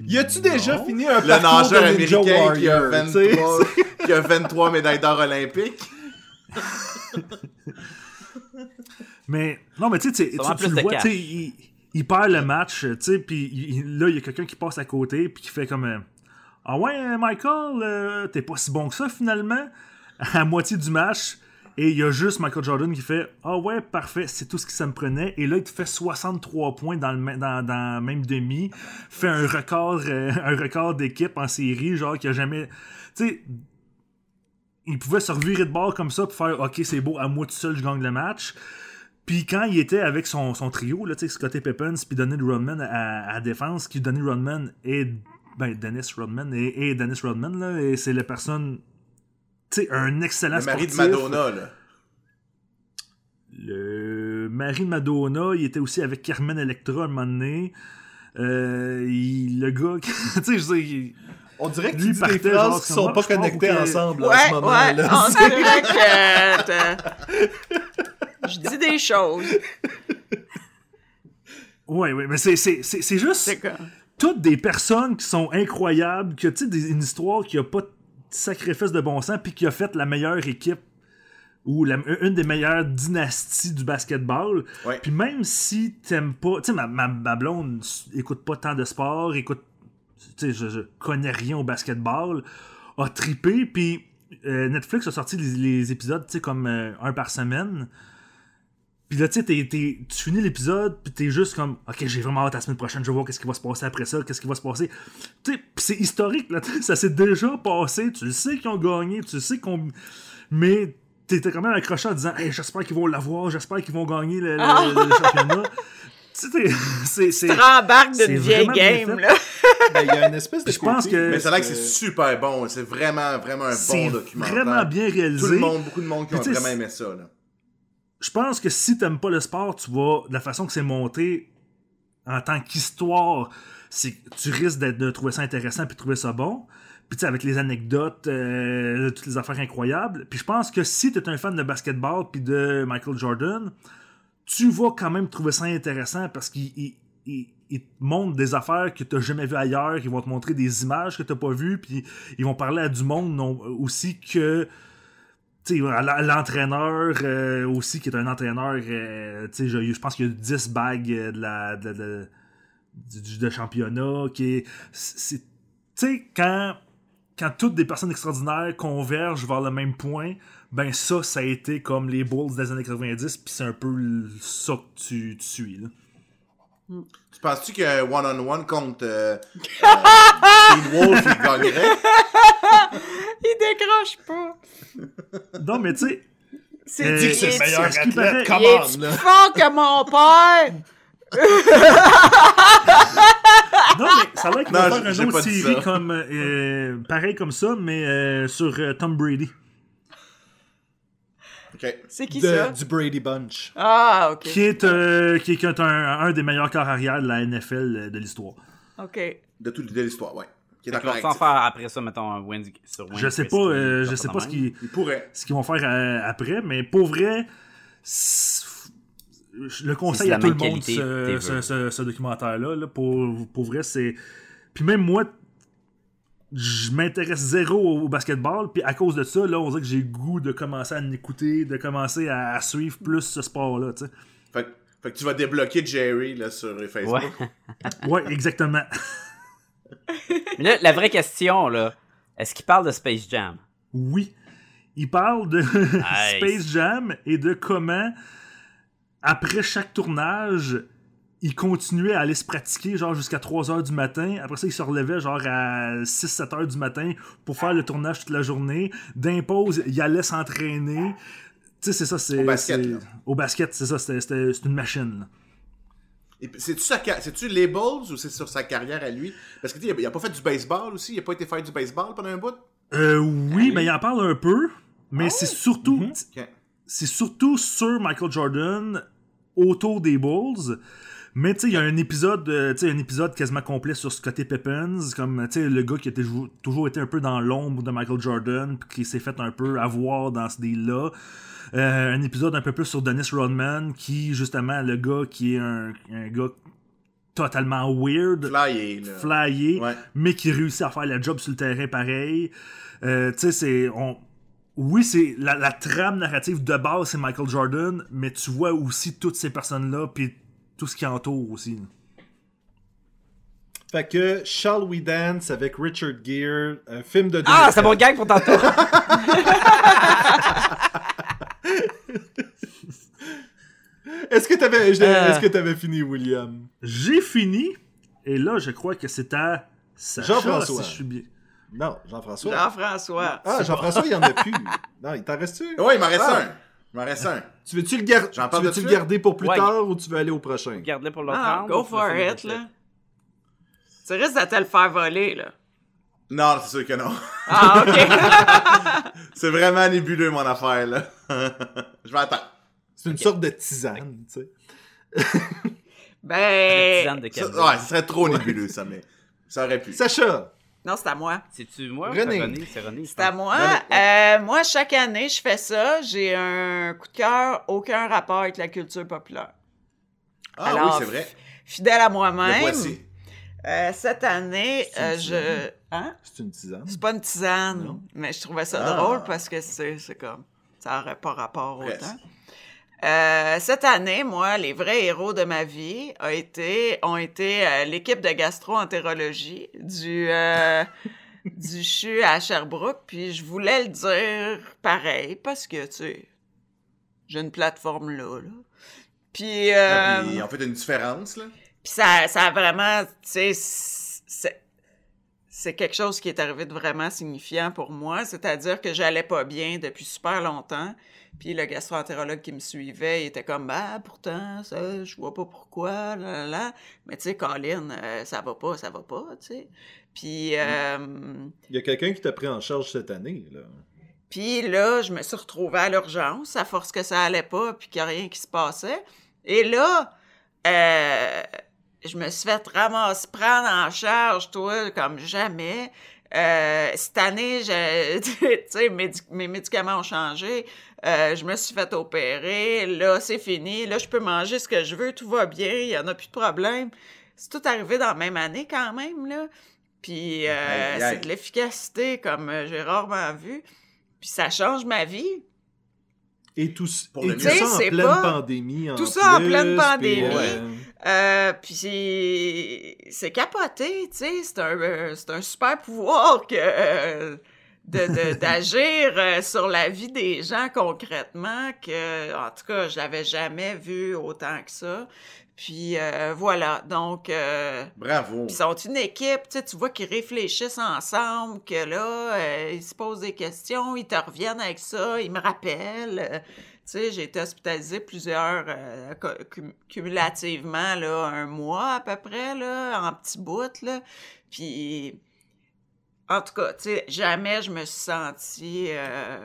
Y a-tu déjà fini un Le nageur de Ninja américain qui a, Warrior, tu sais? 23, qui a 23 médailles d'or olympiques? Mais non, mais tu sais, tu- tu, le vois, cash. tu sais, il, il perd le match, tu sais, puis là, il y a quelqu'un qui passe à côté, puis qui fait comme euh, Ah ouais, Michael, euh, t'es pas si bon que ça finalement, à moitié du match. Et il y a juste Michael Jordan qui fait Ah ouais, parfait, c'est tout ce que ça me prenait. Et là, il te fait 63 points dans le même demi, fait un record, euh, record d'équipe en série, genre qui a jamais. Tu sais, il pouvait se revirer de bord comme ça pour faire Ok, c'est beau, à moi tout seul, je gagne le match. Puis quand il était avec son, son trio, là, Scottie Pippins puis Donald Rodman à, à défense, qui Donald Rodman et ben, Dennis Rodman et, Dennis Rodman, là, et c'est la personne, sais, un excellent Le mari de sportif. Madonna, là. Le mari de Madonna, il était aussi avec Carmen Electra un moment donné. Euh, il- le gars, qui- tu sais, je il- On dirait que Lui tu dis des phrases genre, qui sont pas connectées ensemble en Ouais, ce moment. ouais, là. on dirait que t'as- je dis des choses. ouais, ouais, mais c'est, c'est, c'est, c'est juste. Toutes des personnes qui sont incroyables, que tu sais, une histoire qui a pas de sacrifice de bon sens, puis qui a fait la meilleure équipe ou la- une des meilleures dynasties du basketball. Ouais. Puis même si t'aimes pas, tu sais, ma, ma, ma blonde écoute pas tant de sport, écoute, tu sais, je, je connais rien au basketball, a trippé, puis euh, Netflix a sorti les, les épisodes, tu sais, comme euh, un par semaine. Puis là, tu sais, t'es- t'es- tu finis l'épisode, puis t'es juste comme, ok, j'ai vraiment hâte à la semaine prochaine, je vais voir qu'est-ce qui va se passer après ça, qu'est-ce qui va se passer. Tu sais, pis c'est historique, là, ça s'est déjà passé, tu le sais qu'ils ont gagné, tu le sais qu'on. Mais t'étais quand même accroché en disant, hey, j'espère qu'ils vont l'avoir, j'espère qu'ils vont gagner le, le- Ah! le championnat. tu sais, t'es- c'est. c'est- Tu rembarques d'une vieille game, là. Ben, il y a une espèce de Je pense que- Mais ça a l'air que c'est super bon. C'est vraiment, vraiment un bon documentaire. vraiment bien réalisé. Tout le monde, beaucoup de monde qui ont vraiment aimé ça, là. Je pense que si t'aimes pas le sport, tu vas. De la façon que c'est monté en tant qu'histoire, tu risques de trouver ça intéressant puis de trouver ça bon. Puis tu sais, avec les anecdotes, euh, toutes les affaires incroyables. Puis je pense que si t'es un fan de basketball puis de Michael Jordan, tu vas quand même trouver ça intéressant parce qu'il il, il- il te montre des affaires que t'as jamais vues ailleurs, ils vont te montrer des images que t'as pas vues, puis ils vont parler à du monde non, aussi que tu sais, à l- à l'entraîneur euh, aussi, qui est un entraîneur, euh, je, pense qu'il y a 10 bagues euh, de championnat, qui quand, toutes des personnes extraordinaires convergent vers le même point, ben ça, ça a été comme les Bulls des années 90, puis c'est un peu ça que tu, suis. Tu penses-tu que one-on-one contre euh, euh, Wolf, il gagnerait? Il décroche pas. Non, mais tu sais, C'est Euh, dit c'est qu'il le meilleur qu'il paraît- Come il est on, là. plus fort que mon père. Non, mais ça a l'air qu'il va faire pas autre série comme, euh, pareil comme ça, mais euh, sur euh, Tom Brady. C'est qui de- ça? du Brady Bunch. Ah, OK. est, euh, qui est, qui est un, un des meilleurs corps arrière de la NFL de l'histoire. OK. De toute de l'histoire, ouais. Qui est d'accord faire après ça, mettons, un Wayne sur Wayne Je sais pas, euh, je sais pas ce qu'ils ce qu'ils vont faire euh, après, mais pour vrai, le conseille c'est à tout le monde, qualité, ce, ce- ce- ce documentaire-là. là, pour, pour vrai, c'est. Puis même moi, je m'intéresse zéro au, basketball, puis à cause de ça, là, on dirait que j'ai le goût de commencer à l'écouter, de commencer à, suivre plus ce sport-là, tu sais. Fait, que- fait que tu vas débloquer Jerry là, sur Facebook. Ouais. Ouais, exactement. Mais là, la vraie question, là, est-ce qu'il parle de Space Jam? Oui. Il parle de Space Jam et de comment, après chaque tournage, il continuait à aller se pratiquer genre jusqu'à 3 heures du matin. Après ça, il se relevait genre à 6-7 heures du matin pour faire le tournage toute la journée. D'impose, il allait s'entraîner. Tu sais, c'est ça, c'est. Au basket, là. Au basket, c'est ça, c'était- une machine. là. Et puis, C'est-tu sa c'est-tu les Bulls ou c'est sur sa carrière à lui? Parce que tu sais, il a, il a pas fait du baseball aussi, il a pas été faire du baseball pendant un bout? Euh, oui, mais il en parle un peu, mais c'est surtout. Ok. c'est surtout sur Michael Jordan autour des Bulls. Mais tu sais, il y a un épisode, euh, tu sais, un épisode quasiment complet sur Scottie Pippins, comme tu sais, le gars qui a toujours- été un peu dans l'ombre de Michael Jordan, puis qui s'est fait un peu avoir dans ce deal-là. Euh, un épisode un peu plus sur Dennis Rodman, qui justement, le gars qui est un, un gars totalement weird, Flyé, là. flyé, Ouais. mais qui réussit à faire la job sur le terrain pareil. Euh, tu sais, c'est. on- Oui, c'est la, la trame narrative de base, c'est Michael Jordan, mais tu vois aussi toutes ces personnes-là, puis tout ce qui entoure aussi. Fait que Shall We Dance avec Richard Gere, un film de Ah, 2007. c'est mon gag pour tantôt. Est-ce que t'avais je- Euh. est-ce que t'avais fini, William? J'ai fini, et là, je crois que c'est à Sacha, Jean-François. si je suis bien. Non, Jean-François. Jean-François. Ah, Jean-François, il y en a plus. Non, il t'en reste-tu? Ouais, il m'en reste Ah. un. Il m'en reste un. Tu veux-tu le, gar- tu garder pour plus Ouais. tard ou tu veux aller au prochain? Garde-le pour l'autre Ah, go for it, là. Tu risques de te le faire voler, là. Non, c'est sûr que non. Ah, OK. C'est vraiment nébuleux, mon affaire, là. Je vais attendre. C'est une sorte de tisane, tu sais. Ben... tisane de Ça- ouais, ce serait trop nébuleux, ça, mais ça aurait pu. Sacha, Non, c'est à moi. C'est-tu moi? René. C'est René? C'est à moi. Euh, moi, chaque année, je fais ça. J'ai un coup de cœur, aucun rapport avec la culture populaire. Ah Alors, oui, c'est vrai. Fidèle à moi-même. voici. euh, cette année, euh, je... Hein? c'est une tisane? C'est pas une tisane, Non. mais je trouvais ça Ah. drôle parce que c'est c'est comme... Ça aurait pas rapport Presque. Euh, cette année, moi, les vrais héros de ma vie ont été, ont été euh, l'équipe de gastro-entérologie du, euh, du CHU à Sherbrooke. Puis je voulais le dire pareil parce que, tu sais, j'ai une plateforme là. là. Puis, Puis, on fait une différence, là. puis ça, ça a vraiment, tu sais, c'est, c'est quelque chose qui est arrivé de vraiment signifiant pour moi. C'est-à-dire que j'allais pas bien depuis super longtemps. Puis le gastro-entérologue qui me suivait, il était comme, bah, pourtant, ça, je vois pas pourquoi, là, là, là. Mais tu sais, Colin, euh, ça va pas, ça va pas, tu sais. Puis, euh, Il y a quelqu'un qui t'a pris en charge cette année, là. puis là, je me suis retrouvée à l'urgence, à force que ça allait pas, puis qu'il n'y a rien qui se passait. Et là, euh, je me suis fait ramasser, prendre en charge, toi, comme jamais. Euh, cette année, je- tu sais, médi- mes médicaments ont changé. Euh, je me suis fait opérer. Là, c'est fini. Là, je peux manger ce que je veux. Tout va bien. Il n'y en a plus de problème. C'est tout arrivé dans la même année quand même, là. Puis euh, c'est de l'efficacité comme euh, j'ai rarement vu. Puis ça change ma vie. Et tout, Pour et le tout mieux. ça en pleine pas- pandémie. tout ça en pleine puis, pandémie. euh, puis c'est- capoté, tu sais, c'est un, c'est un super pouvoir que euh, de- de- d'agir euh, sur la vie des gens concrètement que, en tout cas, je l'avais jamais vu autant que ça. Puis euh, voilà, donc... euh, Bravo. ils sont une équipe, tu sais, tu vois qu'ils réfléchissent ensemble, que là, euh, ils se posent des questions, ils te reviennent avec ça, ils me rappellent. euh, tu sais, j'ai été hospitalisée plusieurs, euh, cu- cum- cumulativement, là, un mois à peu près, là, en petits bouts, là. Puis, en tout cas, tu sais, jamais je me suis sentie euh,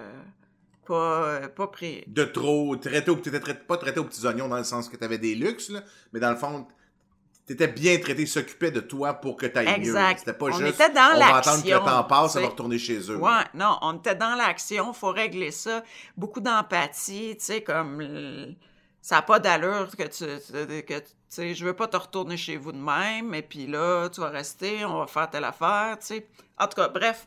pas, pas pris. De trop traité au, t'étais traité- pas traité aux petits oignons dans le sens que t'avais des luxes, là, mais dans le fond, t'étais bien traité, ils s'occupaient de toi pour que t'ailles mieux. Exact. C'était pas On juste, était dans on va attendre que le l'action, temps passe, tu on va retourner chez eux. Ouais, non, on était dans l'action, faut régler ça. Beaucoup d'empathie, tu sais, comme ça n'a pas d'allure que tu, tu- que tu sais, je veux pas te retourner chez vous de même, et puis là, tu vas rester, on va faire telle affaire, tu sais. En tout cas, bref,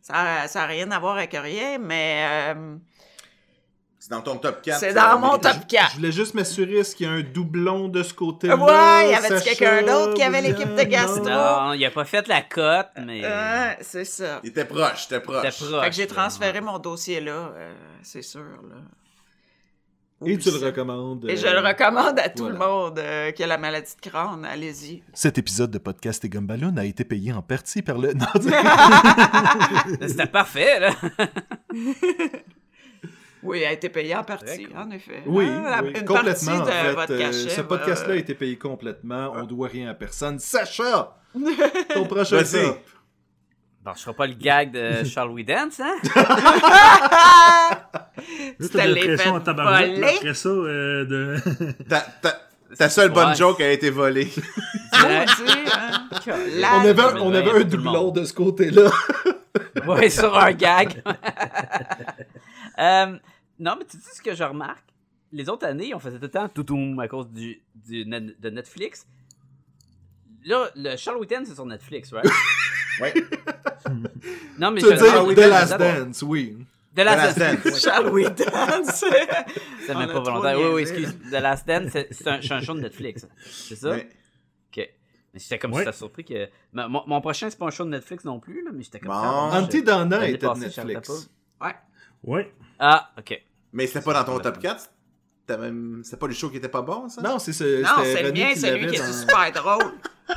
ça n'a rien à voir avec rien, mais euh, C'est dans ton top 4. c'est dans mon top 4. Je voulais juste m'assurer, est-ce qu'il y a un doublon de ce côté-là? Ouais, y avait-tu Sacha, quelqu'un d'autre qui avait l'équipe de gastro? Non. Il a pas fait la cote, mais. Euh, c'est ça. Il était proche, proche. C'était proche. Fait que j'ai transféré mon dossier là, euh, c'est sûr, là. Et tu le recommandes. Et je euh, le recommande à tout voilà. le monde euh, qui a la maladie de Crohn. Allez-y. Cet épisode de Podcast et Gumballoon a été payé en partie par le... Non, C'était parfait, là. Oui, a été payé en partie, en effet. Oui, Ah, la- oui, une complètement. En partie de fait, votre euh, cachet. ce podcast-là a été payé complètement. On doit rien à personne. Sacha, ton prochain top. Bon, je ferai pas le gag de Charles We Dance, hein? T'as tabarouette, là, volées. après ça, euh, de... Ta, ta- ta seule bonne Ouais. joke a été volée. Ouais. Hein? On avait, on avait tout un doublon de ce côté-là. Ouais, sur un gag. Euh, non, mais tu sais ce que je remarque? Les autres années, on faisait tout le temps toutoum à cause du, de Netflix. là, le Charles Ten, c'est sur Netflix, right? Ouais. non, mais Tu veux je- dire Charles The Last c'est- Dance, oui. The Last The Last Dance. Dance. Shall we dance? C'est même pas volontaire. Oui, oui, excuse. The Last Dance, c'est un, show de Netflix. C'est ça? Ouais. Ok. Mais j'étais comme Ouais. si t'as surpris que. Mais Mon, mon prochain, c'est pas un show de Netflix non plus, là, mais j'étais comme Bon. ça. Donna l'année était de Netflix. Ouais. Ouais. Ah, ok. Mais c'était pas dans ton top 4? T'as même... C'était pas le show qui était pas bon, ça? Non, c'est ce- Non, c'est le mien, qui c'est lui qui est dans- super drôle.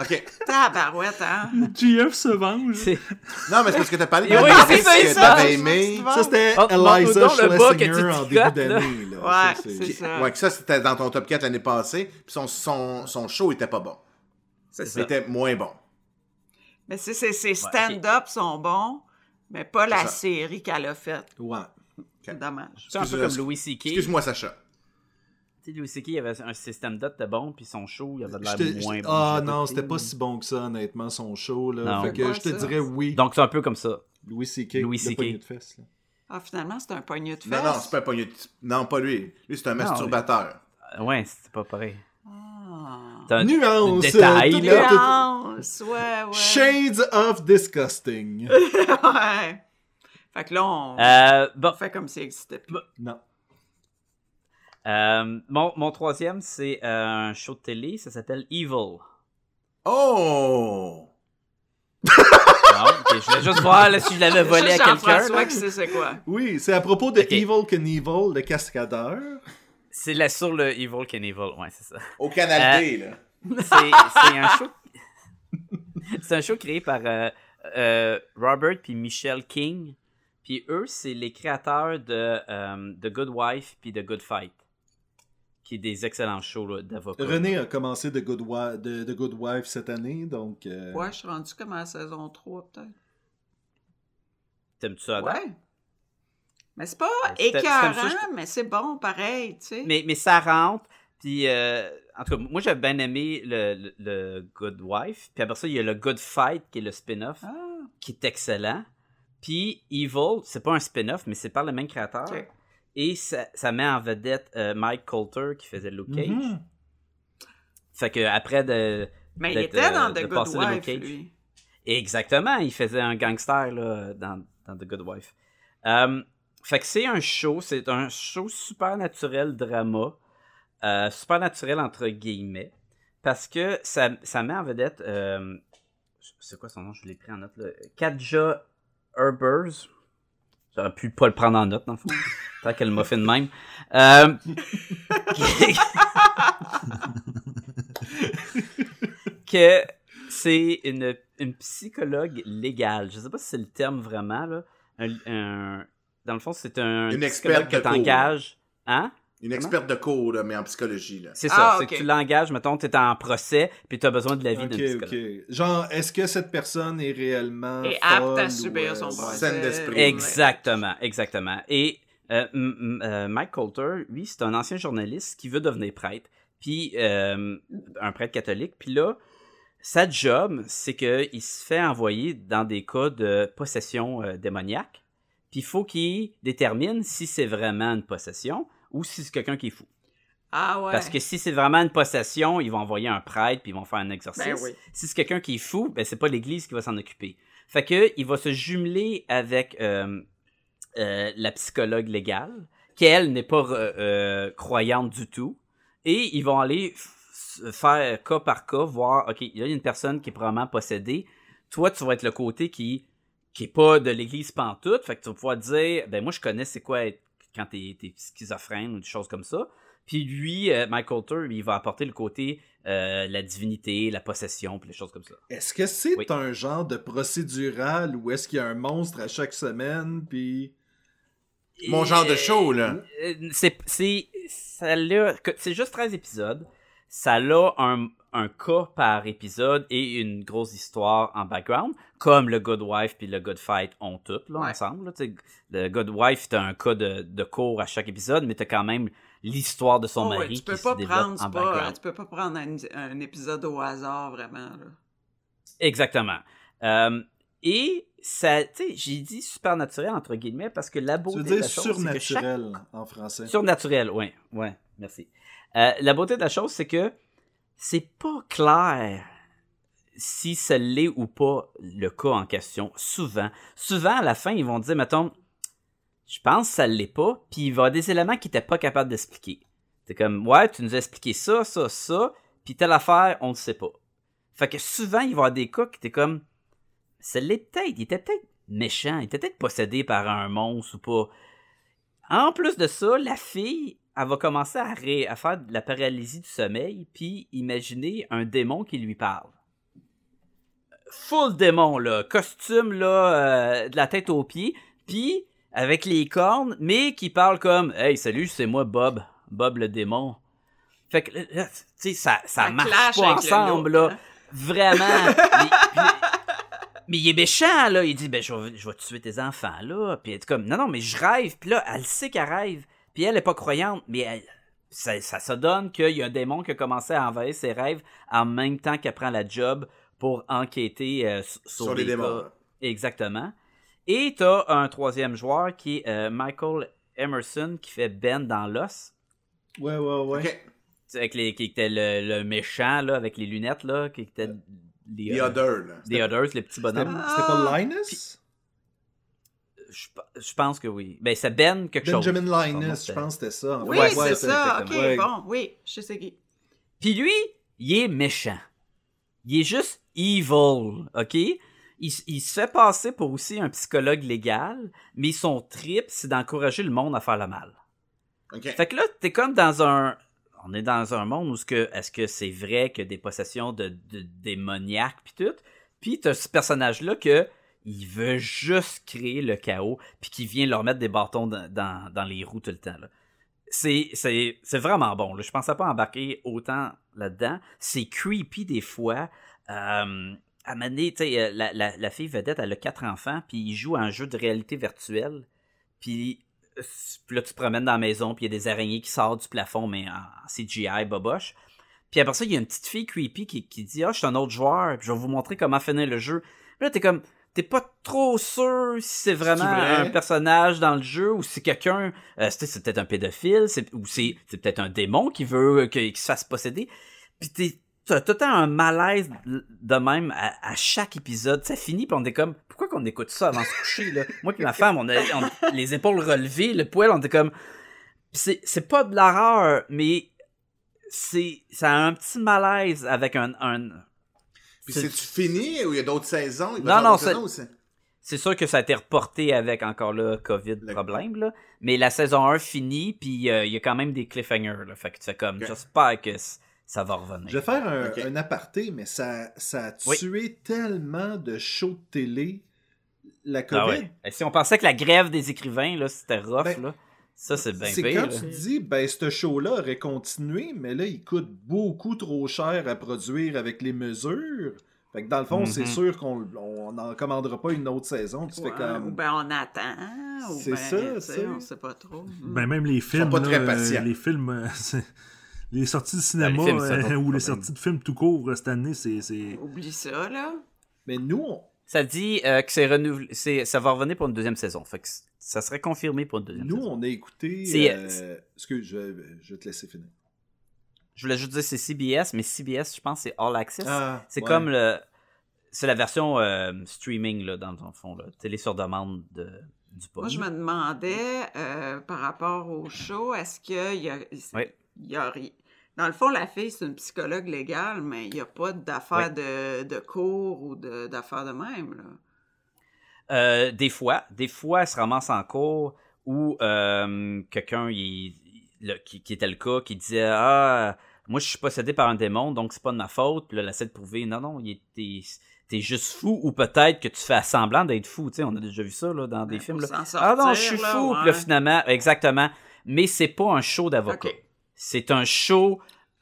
Ok. Tabarouette, hein? GF se venge. Non, mais c'est parce que t'as parlé de oui, Maurice c'est ça, que t'avais aimé. Ça, c'était Oh, montre-nous Eliza Schlesinger en début d'année. là. Ouais, c'est ça. Ouais, que ça, c'était dans ton top 4 l'année passée. Puis son, son, son show était pas bon. C'est ça. C'était moins bon. Mais c'est, c'est, ses stand-up sont bons, mais pas la série qu'elle a faite. Ouais. C'est dommage. C'est un peu comme Louis C.K. Excuse-moi, Sacha. Tu sais, Louis C.K. il avait un système d'up de bon, puis son show, il avait de l'air moins bon. Ah non, c'était pas si bon que ça, honnêtement, son show. Là. Non. Fait que je te ça. dirais oui. Donc, c'est un peu comme ça. Louis C.K. Louis le C.K. poignet de fesses, là. Ah, finalement, c'est un poignet de fesses. Non, non, c'est pas un pognon de- Non, pas lui. Lui, c'est un masturbateur. Ouais, c'est pas pareil. Ah. C'est un Nuance. détail, Nuance, ouais, ouais. Shades of disgusting. ouais. Fait que là, on, Euh, on bon, fait comme s'il n'existait plus. non. euh, mon, mon troisième, c'est euh, un show de télé, ça s'appelle Evil. Oh! Non, ok, je voulais juste voir là, si je l'avais volé à quelqu'un. Qui sait c'est quoi. Oui, c'est à propos de Ok. Evil Knievel, le cascadeur. C'est là sur le Evil Can Evil, ouais, c'est ça. Au Canal D, là. C'est c'est un show. c'est un show créé par euh, euh, Robert puis Michelle King. Puis eux, c'est les créateurs de euh, The Good Wife puis The Good Fight. Qui est des excellents shows d'avocats. René a commencé The Good, The Wife cette année, donc... euh, Ouais, je suis rendu comme à la saison 3, peut-être. T'aimes-tu ça? Adam? Ouais. Mais c'est pas ça, écœurant, je- mais c'est bon, pareil, tu sais. Mais, mais ça rentre. Puis, euh, en tout cas, moi, j'ai bien aimé le, le, le Good Wife. Puis après ça, il y a le Good Fight, qui est le spin-off, Ah, qui est excellent. Puis Evil, c'est pas un spin-off, mais c'est par le même créateur. Et ça, ça met en vedette euh, Mike Coulter, qui faisait Luke Cage. Mhm. Fait que après de. Mais il était euh, dans de The Good Wife, Cage. lui. Exactement, il faisait un gangster là, dans, dans The Good Wife. Euh, fait que c'est un show, c'est un show super naturel drama, euh, super naturel entre guillemets, parce que ça, ça met en vedette, euh, c'est quoi son nom, je l'ai pris en note là, Katja Herbers. J'aurais pu pas le prendre en note dans le fond, tant qu'elle m'a fait de même. Euh, que c'est une, une psychologue légale. Je sais pas si c'est le terme vraiment, là. Un- un- dans le fond, c'est un Une psychologue que t'engages. Hein? Une experte de cours, là, mais en psychologie, là. C'est Ah, ça. C'est ok. que tu l'engages, mettons, t'es en procès, puis t'as besoin de l'avis d'un Ok, psychologue. ok. Genre, est-ce que cette personne est réellement Et apte à subir euh, son ouais. procès? Saine d'esprit. Exactement, exactement. Et euh, m- m- euh, Mike Coulter, lui, c'est un ancien journaliste qui veut devenir prêtre, puis euh, un prêtre catholique. Puis là, sa job, c'est qu'il se fait envoyer dans des cas de possession euh, démoniaque. Puis il faut qu'il détermine si c'est vraiment une possession ou si c'est quelqu'un qui est fou. Ah ouais. Parce que si c'est vraiment une possession, ils vont envoyer un prêtre puis ils vont faire un exorcisme. Ben oui. Si c'est quelqu'un qui est fou, ben c'est pas l'Église qui va s'en occuper. Fait que il va se jumeler avec euh, euh, la psychologue légale, qui elle n'est pas euh, croyante du tout, et ils vont aller faire cas par cas, voir, ok, il y a une personne qui est probablement possédée. Toi, tu vas être le côté qui qui est pas de l'Église pantoute, fait que tu vas pouvoir dire, ben moi je connais c'est quoi être quand t'es es schizophrène ou des choses comme ça. Puis lui, euh, lui, il va apporter le côté euh, la divinité, la possession, puis les choses comme ça. Est-ce que c'est Oui. un genre de procédural ou est-ce qu'il y a un monstre à chaque semaine, puis... Mon genre de show, là? Euh, C'est ça c'est juste 13 épisodes. Ça a un, un cas par épisode et une grosse histoire en background, comme le Good Wife puis le Good Fight ont toutes là, Ouais. ensemble. là. Le Good Wife, t'as un cas de, de cours à chaque épisode, mais t'as quand même l'histoire de son Oh, ouais, mari tu qui peux se pas développe prendre, en pas, background. tu peux pas prendre un, un épisode au hasard, vraiment. Là. Exactement. Euh, et ça, tu sais, j'ai dit supernaturel entre guillemets parce que la Tu beauté de la chose, c'est que chaque surnaturel en français. Surnaturel, oui, ouais, merci. Euh, la beauté de la chose, c'est que c'est pas clair si ce l'est ou pas le cas en question. Souvent. Souvent, à la fin, ils vont dire, mettons, je pense que ça l'est pas, puis il va y avoir des éléments qu'ils étaient pas capables d'expliquer. C'est comme, ouais, tu nous as expliqué ça, ça, ça, puis telle affaire, on ne sait pas. Fait que souvent, il va y avoir des cas qui étaient comme, ça l'est peut-être, il était peut-être méchant, il était peut-être possédé par un monstre ou pas. En plus de ça, la fille, elle va commencer à, ré- à faire de la paralysie du sommeil, puis imaginer un démon qui lui parle. Full démon, là. Costume, là, euh, de la tête aux pieds, puis avec les cornes, mais qui parle comme « Hey, salut, c'est moi, Bob. Bob le démon. » Fait que, là, tu sais, ça, ça, Ça marche pas ensemble, là. hein. Vraiment. mais, puis- mais il est méchant, là. Il dit, ben, je vais, je vais tuer tes enfants, là. Puis elle est comme, non, non, mais je rêve. Puis là, elle sait qu'elle rêve. Puis elle est pas croyante, mais elle- ça, ça se donne qu'il y a un démon qui a commencé à envahir ses rêves en même temps qu'elle prend la job pour enquêter euh, sur, Sur les démons. cas. Exactement. Et t'as un troisième joueur qui est euh, Michael Emerson qui fait Ben dans l'os. Ouais, ouais, ouais. Avec les, qui était le, le méchant, là, avec les lunettes, là, qui était les, The euh, Other, là. les Others, les petits bonhommes. c'était pas Linus? Je, je pense que oui. Ben, c'est Ben quelque chose. Benjamin Son nom, Linus, je pense que c'était ça. en Oui. Ouais, c'est c'est ça. OK. Ouais. bon, oui, je sais qui. Puis lui, il est méchant. Il est juste evil, ok? Il, il se fait passer pour aussi un psychologue légal, mais son trip, c'est d'encourager le monde à faire le mal. Ok. Fait que là, t'es comme dans un... On est dans un monde où ce que, est-ce que c'est vrai qu'il y a des possessions de, de démoniaques puis tout? Puis t'as ce personnage-là que il veut juste créer le chaos puis qui vient leur mettre des bâtons dans, les roues tout le temps. C'est, vraiment bon. Là. Je pensais pas embarquer autant là-dedans. C'est creepy des fois. Euh, à euh, la, la, la fille vedette, elle a quatre enfants, puis il joue à un jeu de réalité virtuelle. Puis là, tu te promènes dans la maison, puis il y a des araignées qui sortent du plafond, mais en CGI, boboche. Puis après ça, il y a une petite fille creepy qui, qui dit Ah, je suis un autre joueur, puis je vais vous montrer comment finir le jeu. Puis là, t'es comme. T'es pas trop sûr si c'est vraiment vrai? un personnage dans le jeu ou si quelqu'un. euh, c'est peut-être un pédophile, c'est- ou c'est c'est peut-être un démon qui veut euh, qu'il se fasse posséder. Puis t'es. T'as tout le temps un malaise de même à, à chaque épisode. Ça finit, puis on est comme, pourquoi qu'on écoute ça avant de se coucher, là? Moi puis ma femme, on a on- les épaules relevées, le poil, on était comme... C'est pas de l'horreur, mais c'est ça a un petit malaise avec un... un Puis c'est- c'est-tu fini ou il y a d'autres saisons? Il Non, non, c'est-? C'est sûr que ça a été reporté avec encore là COVID Le- problème, là. Mais la saison 1 finit, puis euh, il y a quand même des cliffhangers, là. Fait que tu fais comme, j'espère que ça va revenir. Je vais faire un, aparté, mais ça, ça a Oui. tué tellement de shows de télé. La Ah COVID, ouais. Et si on pensait que la grève des écrivains, là, c'était rough, Ben, là. Ça, c'est bien c'est quand là. tu dis, ben, ce show-là aurait continué, mais là, il coûte beaucoup trop cher à produire avec les mesures. Fait que dans le fond, Mhm. c'est sûr qu'on on n'en commandera pas une autre saison. Tu Ouais, fais comme. Ou ben on attend. ou C'est ben, ça, ça. On sait pas trop. Ben, même les films. pas là, très euh, patients. les films. euh, les sorties de cinéma Ben, les films, c'est un euh, ou les sorties de films tout court euh, cette année, c'est. c'est- Oublie ça, là. Mais nous, on, Ça dit euh, que c'est renouvelé, c'est, ça va revenir pour une deuxième saison. Fait que ça serait confirmé pour une deuxième nous, saison. on a écouté. C'est- euh, Excuse, je, vais- je vais te laisser finir. Je voulais juste dire c'est CBS, mais CBS, je pense, c'est All Access. Ah, c'est ouais. comme le. C'est la version euh, streaming, là, dans le fond, là. Télé sur demande de, du Moi, pod. je me demandais, euh, par rapport au show, est-ce qu'il y a, Oui. il y a ri- Dans le fond, la fille, c'est une psychologue légale, mais il n'y a pas d'affaires de, de cours ou d'affaires de, même, là. Euh, des fois, des fois, elle se ramasse en cours où euh, quelqu'un il- qui, qui était le cas, qui disait Ah, moi je suis possédé par un démon, donc c'est pas de ma faute. Puis là, elle essaie de prouver Non, non, t'es juste fou, ou peut-être que tu fais semblant d'être fou. Tu sais, on a déjà vu ça là, dans des Ben, films. là. Ah non, je suis là, fou. Puis ouais. là, finalement, exactement. Mais c'est pas un show d'avocat. C'est un show.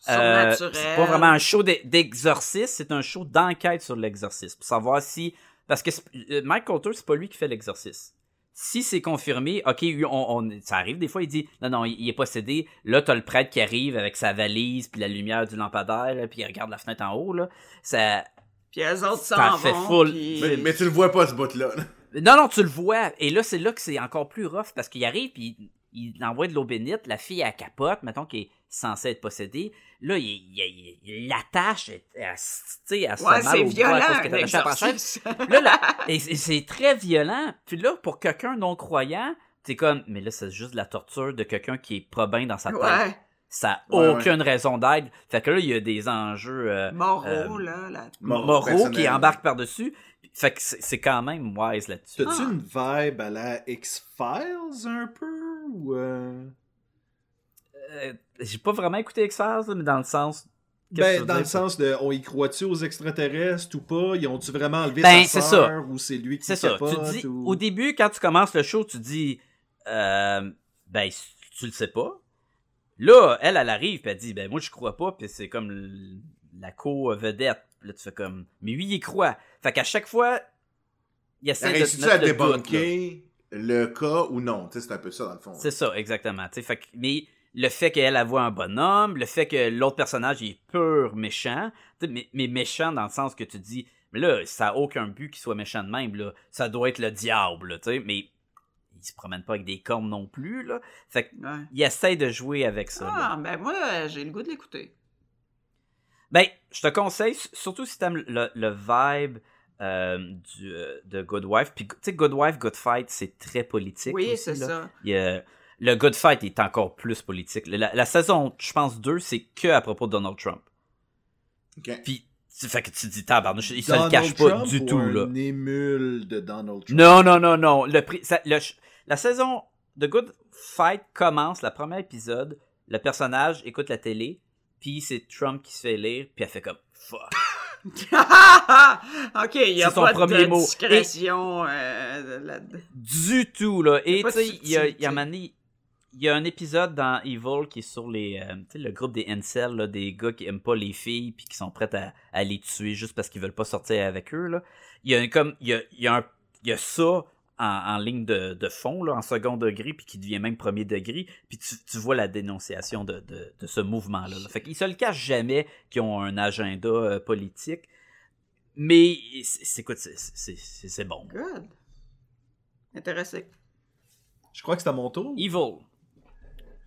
euh, Surnaturel. c'est pas vraiment un show d'e- d'exorcisme, c'est un show d'enquête sur l'exorcisme. Pour savoir si. Parce que euh, Mike Coulter, c'est pas lui qui fait l'exorcisme. Si c'est confirmé, ok, on, on- ça arrive des fois, il dit non, non, il, il est possédé. Là, t'as le prêtre qui arrive avec sa valise, puis la lumière du lampadaire, là, puis il regarde la fenêtre en haut. Là. Ça... Puis eux autres Ça s'en fait vont, full. puis- Mais, mais tu le vois pas, ce bout-là. Non, non, tu le vois. Et là, c'est là que c'est encore plus rough parce qu'il arrive, puis il, envoie de l'eau bénite. La fille, elle capote, mettons, qui est, censé être possédé. Là, il, il, il- il l'attache, elle, elle, tu se Ouais, c'est violent, à à. Là, là, et c'est- c'est très violent. Puis là, pour quelqu'un non croyant, t'es comme, mais là, c'est juste de la torture de quelqu'un qui est pas bien dans sa tête. Ouais, Ça a Ouais, aucune raison d'être. Fait que là, il y a des enjeux euh, moraux, Euh, là. là. Moraux, moraux qui embarquent par-dessus. Fait que c'est c'est quand même wise là-dessus. T'as-tu Ah. une vibe à la X-Files un peu? Ou euh, Euh, J'ai pas vraiment écouté X-Files, mais dans le sens. Ben, dans le sens de, on y croit-tu aux extraterrestres ou pas? Ils ont-tu vraiment enlevé Ben, sa sœur ou c'est lui qui C'est ça. Tu dis, ou- Au début, quand tu commences le show, tu dis euh, Ben, tu le sais pas. Là, elle, elle arrive, puis elle dit Ben, moi, je crois pas, puis c'est comme la co-vedette. Là, tu fais comme Mais lui, il y croit. Fait qu'à chaque fois, il essaie de te mettre à le doute, là. débunker le cas ou non? Tu sais, c'est un peu ça, dans le fond. C'est ça, exactement. tu sais, Fait que, mais le fait qu'elle elle voit un bonhomme, le fait que l'autre personnage il est pur méchant, mais, mais méchant dans le sens que tu dis, mais là, ça a aucun but qu'il soit méchant de même, là. Ça doit être le diable, tu sais, mais il se promène pas avec des cornes non plus, là. Fait que, Ouais. il essaie de jouer avec ça. là. Ah, ben moi, j'ai le goût de l'écouter. Ben, je te conseille, surtout si t'aimes le, le vibe euh, du, euh, de Good Wife. Puis, tu sais, Good Wife, Good Fight, c'est très politique. Oui, aussi, c'est là. ça. Il le Good Fight est encore plus politique. La, la saison, je pense, 2, c'est que à propos de Donald Trump. Ok. Puis, tu fait que tu dis, tabarnouche, il se le cache pas du ou tout, un là. émule de Donald Trump? Non, non, non, non. Le, ça- la saison de Good Fight commence, le premier épisode, le personnage écoute la télé, puis c'est Trump qui se fait lire, puis elle fait comme, fuck. ok, il n'y a pas premier de mot. discrétion euh, du tout là. Et tu sais il y a, il y a un moment donné, il y a un épisode dans Evil qui est sur les euh, le groupe des incels là, des gars qui aiment pas les filles puis qui sont prêts à, à les tuer juste parce qu'ils veulent pas sortir avec eux là. Il y a un- comme il y a, il y a un il y a ça en, en ligne de, de fond là en second degré puis qui devient même premier degré puis tu, tu vois la dénonciation de, de, de ce mouvement là, fait qu'ils se le cachent jamais qu'ils ont un agenda euh, politique mais c'est c'est- écoute c'est- c'est c'est- c'est bon Good. Intéressé. Je crois que c'est à mon tour. Evil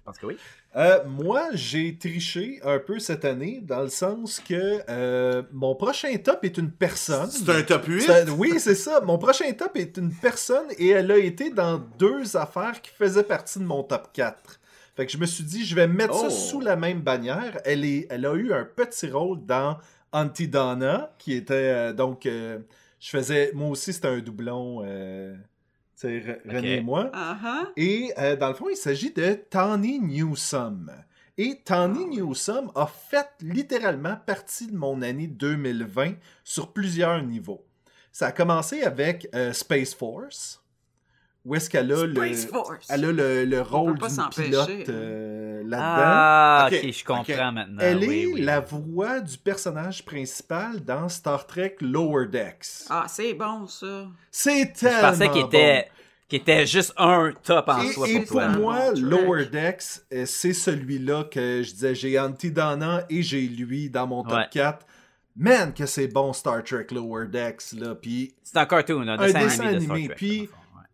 pense que oui Euh, moi, j'ai triché un peu cette année dans le sens que euh, mon prochain top est une personne. C'est un top 8? C'est- Oui, c'est ça. Mon prochain top est une personne et elle a été dans deux affaires qui faisaient partie de mon top 4. Fait que je me suis dit, je vais mettre ça Oh. sous la même bannière. Elle, est, elle a eu un petit rôle dans Auntie Donna, qui était euh, donc. euh, je faisais. Moi aussi, c'était un doublon. Re- René et moi. Uh-huh. Et euh, dans le fond, il s'agit de Tawny Newsome. Et Tawny Newsome a fait littéralement partie de mon année 2020 sur plusieurs niveaux. Ça a commencé avec euh, Space Force, où est-ce qu'elle a, le, elle a le, le rôle s'empêcher. pilote euh, là-dedans? Ah, Ok, ok, je comprends maintenant. Elle oui, est oui. la voix du personnage principal dans Star Trek Lower Decks. Ah, c'est bon, ça. C'est Je tellement pensais qu'il bon. était, qu'il était juste un top en Et, soi et pour pour toi. moi, Lower Decks, euh, c'est celui-là que je disais, j'ai Antidana et j'ai lui dans mon top Ouais. 4. Man, que c'est bon Star Trek Lower Decks, là. Puis C'est un cartoon, un Un dessin, dessin animé de Star animé, Trek, puis- dans le fond, ouais.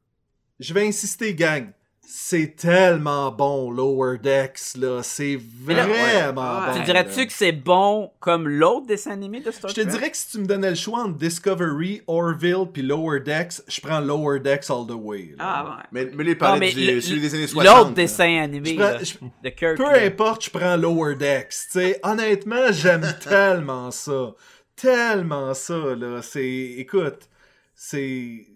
Je vais insister, gang. C'est tellement bon, Lower Decks, là. C'est là, ouais. vraiment Ouais. bon. Tu dirais-tu que c'est bon comme l'autre dessin animé de Star Je te Trek? dirais que si tu me donnais le choix entre Discovery, Orville puis Lower Decks, je prends Lower Decks all the way. là. Ah, ouais. Mais, mais lui, il Non, parlait mais du, le- celui des années 60. L'autre dessin animé Je prends- là, je- de Kirk. Peu là. importe, je prends Lower Decks. tu sais. honnêtement, j'aime tellement ça. Tellement ça, là. C'est. Écoute, c'est.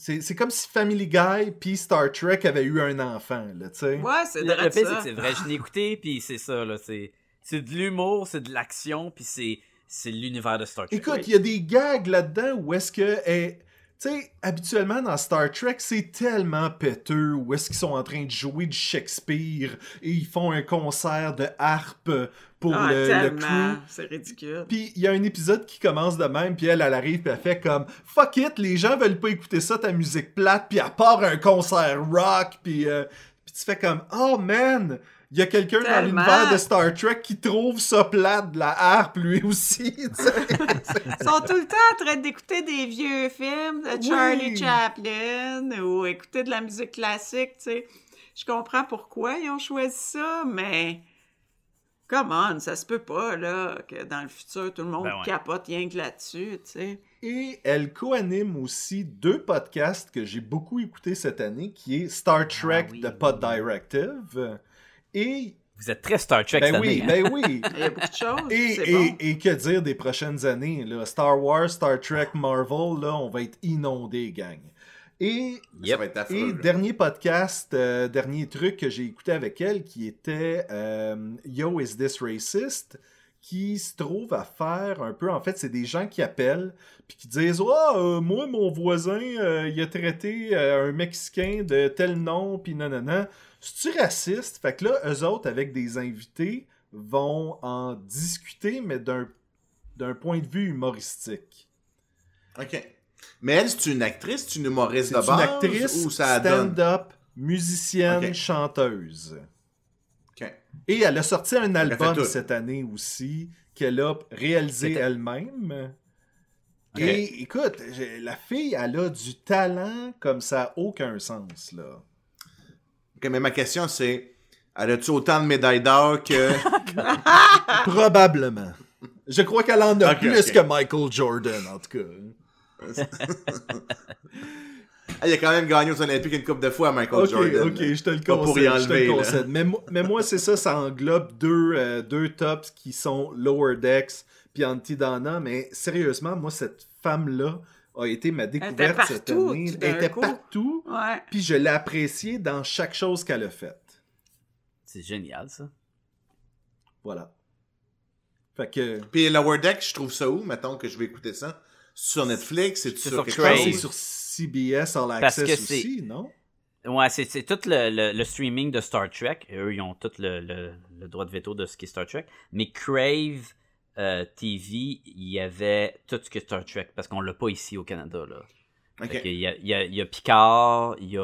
C'est c'est comme si Family Guy puis Star Trek avaient eu un enfant, là, tu sais. Ouais, c'est Le, vrai le pire, c'est ça. que c'est vrai, je l'ai écouté, puis c'est ça, là. C'est, c'est de l'humour, c'est de l'action, puis c'est, c'est l'univers de Star Trek. Écoute, il y a des gags là-dedans où est-ce que. eh, tu sais, habituellement dans Star Trek, c'est tellement péteux où est-ce qu'ils sont en train de jouer du Shakespeare et ils font un concert de harpe pour Ah, le, le crew. C'est ridicule. Puis il y a un épisode qui commence de même, puis elle, elle arrive, puis elle fait comme Fuck it, les gens veulent pas écouter ça, ta musique plate, puis à part un concert rock, puis euh, puis tu fais comme Oh man, il y a quelqu'un dans l'univers de Star Trek qui trouve ça plate de la harpe lui aussi. Ils sont tout le temps en train d'écouter des vieux films de Charlie Oui. Chaplin ou écouter de la musique classique, tu sais. Je comprends pourquoi ils ont choisi ça, mais Come on, ça se peut pas, là, que dans le futur, tout le monde Ben ouais. capote rien que là-dessus, tu sais. Et elle co-anime aussi deux podcasts que j'ai beaucoup écoutés cette année, qui est Star Trek Ah oui. The Pod Directive. Et, Vous êtes très Star Trek ben cette oui, année. hein? ben oui. Il y a beaucoup de choses, Et, et- bon. et que dire des prochaines années? Là? Star Wars, Star Trek, Marvel, là, on va être inondés, gang. Et, Ça va être affreux. et dernier podcast, euh, dernier truc que j'ai écouté avec elle, qui était euh, Yo, is this racist? Qui se trouve à faire un peu, en fait, c'est des gens qui appellent puis qui disent Ah, euh, moi, mon voisin, euh, il a traité euh, un Mexicain de tel nom, puis nanana. C'est-tu raciste? Fait que là, eux autres, avec des invités, vont en discuter, mais d'un d'un point de vue humoristique. OK. Mais elle, c'est une actrice, c'est une humoriste de une base actrice, ou ça stand-up, musicienne, chanteuse. Et elle a sorti un album cette année aussi qu'elle a réalisé elle-même. Et écoute, la fille, elle a du talent comme ça n'a aucun sens, là. OK, mais ma question, c'est elle a-tu autant de médailles d'or que. Probablement. Je crois qu'elle en a plus que Michael Jordan, en tout cas. Ah, il a quand même gagné aux Olympiques une coupe de fois, Michael Ok, Jordan. ok, je te le Pas pour concède. y je te enlever, le concède. Mais, moi- mais moi, c'est ça, ça englobe deux, euh, deux tops qui sont Lower Decks puis Antidana. Mais sérieusement, moi, cette femme-là a été ma découverte était cette partout, année. tout d'un Elle était coup. partout, Ouais. puis je l'ai appréciée dans chaque chose qu'elle a faite. C'est génial, ça. Voilà. Fait que. Puis Lower Deck, je trouve ça où, mettons que je vais écouter ça? Sur Netflix? C'est sur sur sur CBS All Parce Access que c'est- aussi, non? Ouais, c'est tout le, le- le streaming de Star Trek. Eux, ils ont tout le, le- droit de veto de ce qui est Star Trek. Mais Crave euh, TV, il y avait tout ce qui est Star Trek. Parce qu'on l'a pas ici au Canada. Là. Qu'il y, a, il y, a, il y a Picard, il y a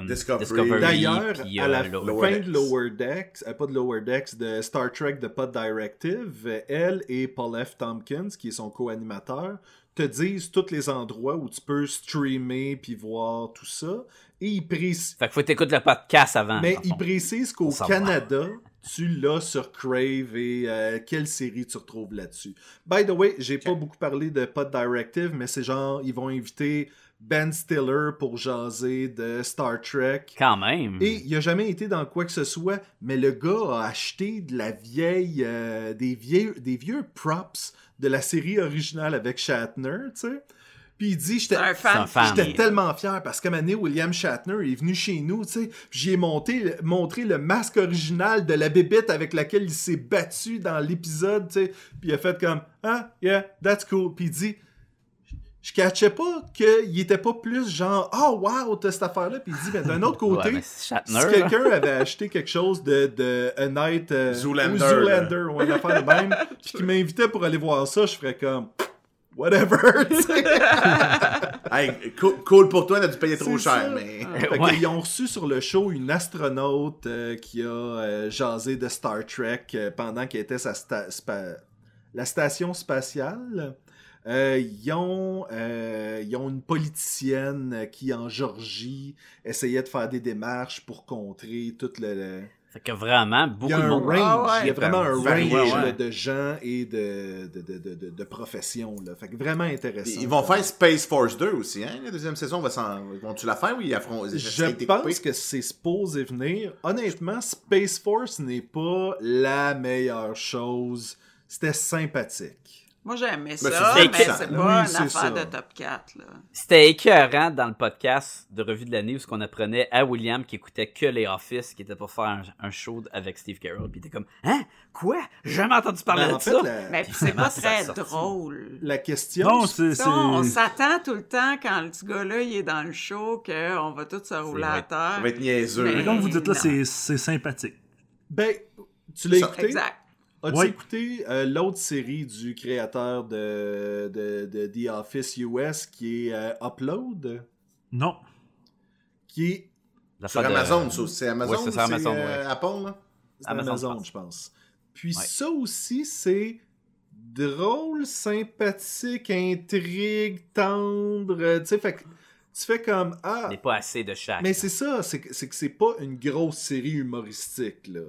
euh, Discovery. D'ailleurs, il a à la Lower fin Decks. de Lower Decks, euh, pas de Lower Decks, de Star Trek de Pod Directive, euh, elle et Paul F. Tompkins, qui est son co-animateur, te disent tous les endroits où tu peux streamer puis voir tout ça. Et ils précisent, Fait qu'il faut que t'écoutes le podcast avant. mais ils précisent qu'au. Canada, tu l'as sur Crave et euh, quelle série tu retrouves là-dessus. By the way, j'ai pas beaucoup parlé de Pod Directive, mais c'est genre, ils vont inviter Ben Stiller pour jaser de Star Trek. Quand même. Et il a jamais été dans quoi que ce soit, mais le gars a acheté de la vieille, euh, des, vieux, des vieux props de la série originale avec Shatner, tu sais. Puis il dit, j'étais j'étais tellement fier parce qu'à un moment donné, William Shatner est venu chez nous, tu sais. puis J'y ai monté, montré le masque original de la bébête avec laquelle il s'est battu dans l'épisode, tu sais. Puis il a fait comme, ah, yeah, that's cool. Puis il dit, je catchais pas qu'il était pas plus genre, oh wow, t'as cette affaire-là. Puis il dit, mais d'un autre côté, Ouais, Shatner, si là. quelqu'un avait acheté quelque chose de, de A Night euh, Zoolander, ou Zoolander ou une affaire de même, puis qui m'invitait pour aller voir ça, je ferais comme whatever. tu sais. Hey, cool, cool pour toi, on a dû payer trop cher, ça. mais. Fait Ouais. qu'ils ont reçu sur le show une astronaute euh, qui a euh, jasé de Star Trek euh, pendant qu'elle était sa sta- spa- la station spatiale. Euh, ils, ont, euh, ils ont une politicienne euh, qui, en Georgie, essayait de faire des démarches pour contrer tout le... le- Fait que vraiment, Il beaucoup y a de monde. range, Ah ouais. il y a vraiment un range ouais. là, de gens et de, de, de, de, de- de professions. Là. Fait que vraiment intéressant. Ils vont faire Space Force 2 aussi, hein? La deuxième saison, va s'en... vont-tu la faire ou ils affrontent Je pense que c'est supposé venir. Honnêtement, Space Force n'est pas la meilleure chose. C'était sympathique. Moi, j'aimais Mais ça, mais c'est Oui, pas une c'est affaire ça. de top 4, là. C'était écœurant dans le podcast de Revue de l'année où ce qu'on apprenait à William qui écoutait que les Office, qui était pour faire un, un show avec Steve Carell. Puis il était comme Hein? Quoi? J'ai jamais entendu parler Mais de en fait, ça. la, Mais puis c'est pas très drôle. la question... Non, c'est. On s'attend tout le temps quand le petit gars-là il est dans le show qu'on va tous se rouler à terre. Ça va être niaiseux. Mais- Mais comme vous dites là, c'est c'est sympathique. Ben, tu l'as Ça- écouté? Exact. As-tu Oui. écouté euh, l'autre série du créateur de, de, de The Office US qui est euh, Upload? Non. Qui est La Sur de- Amazon, ça, c'est Amazon Ouais, ou c'est c'est sur Amazon, euh, ouais. Apple, là? c'est Amazon, Amazon, je pense. je pense. Puis Ouais. ça aussi, c'est drôle, sympathique, intrigue, tendre. euh, Tu sais, fait que tu fais comme Ah, Il n'est pas assez de chaque. mais c'est ça, c'est que c'est que c'est pas une grosse série humoristique, là.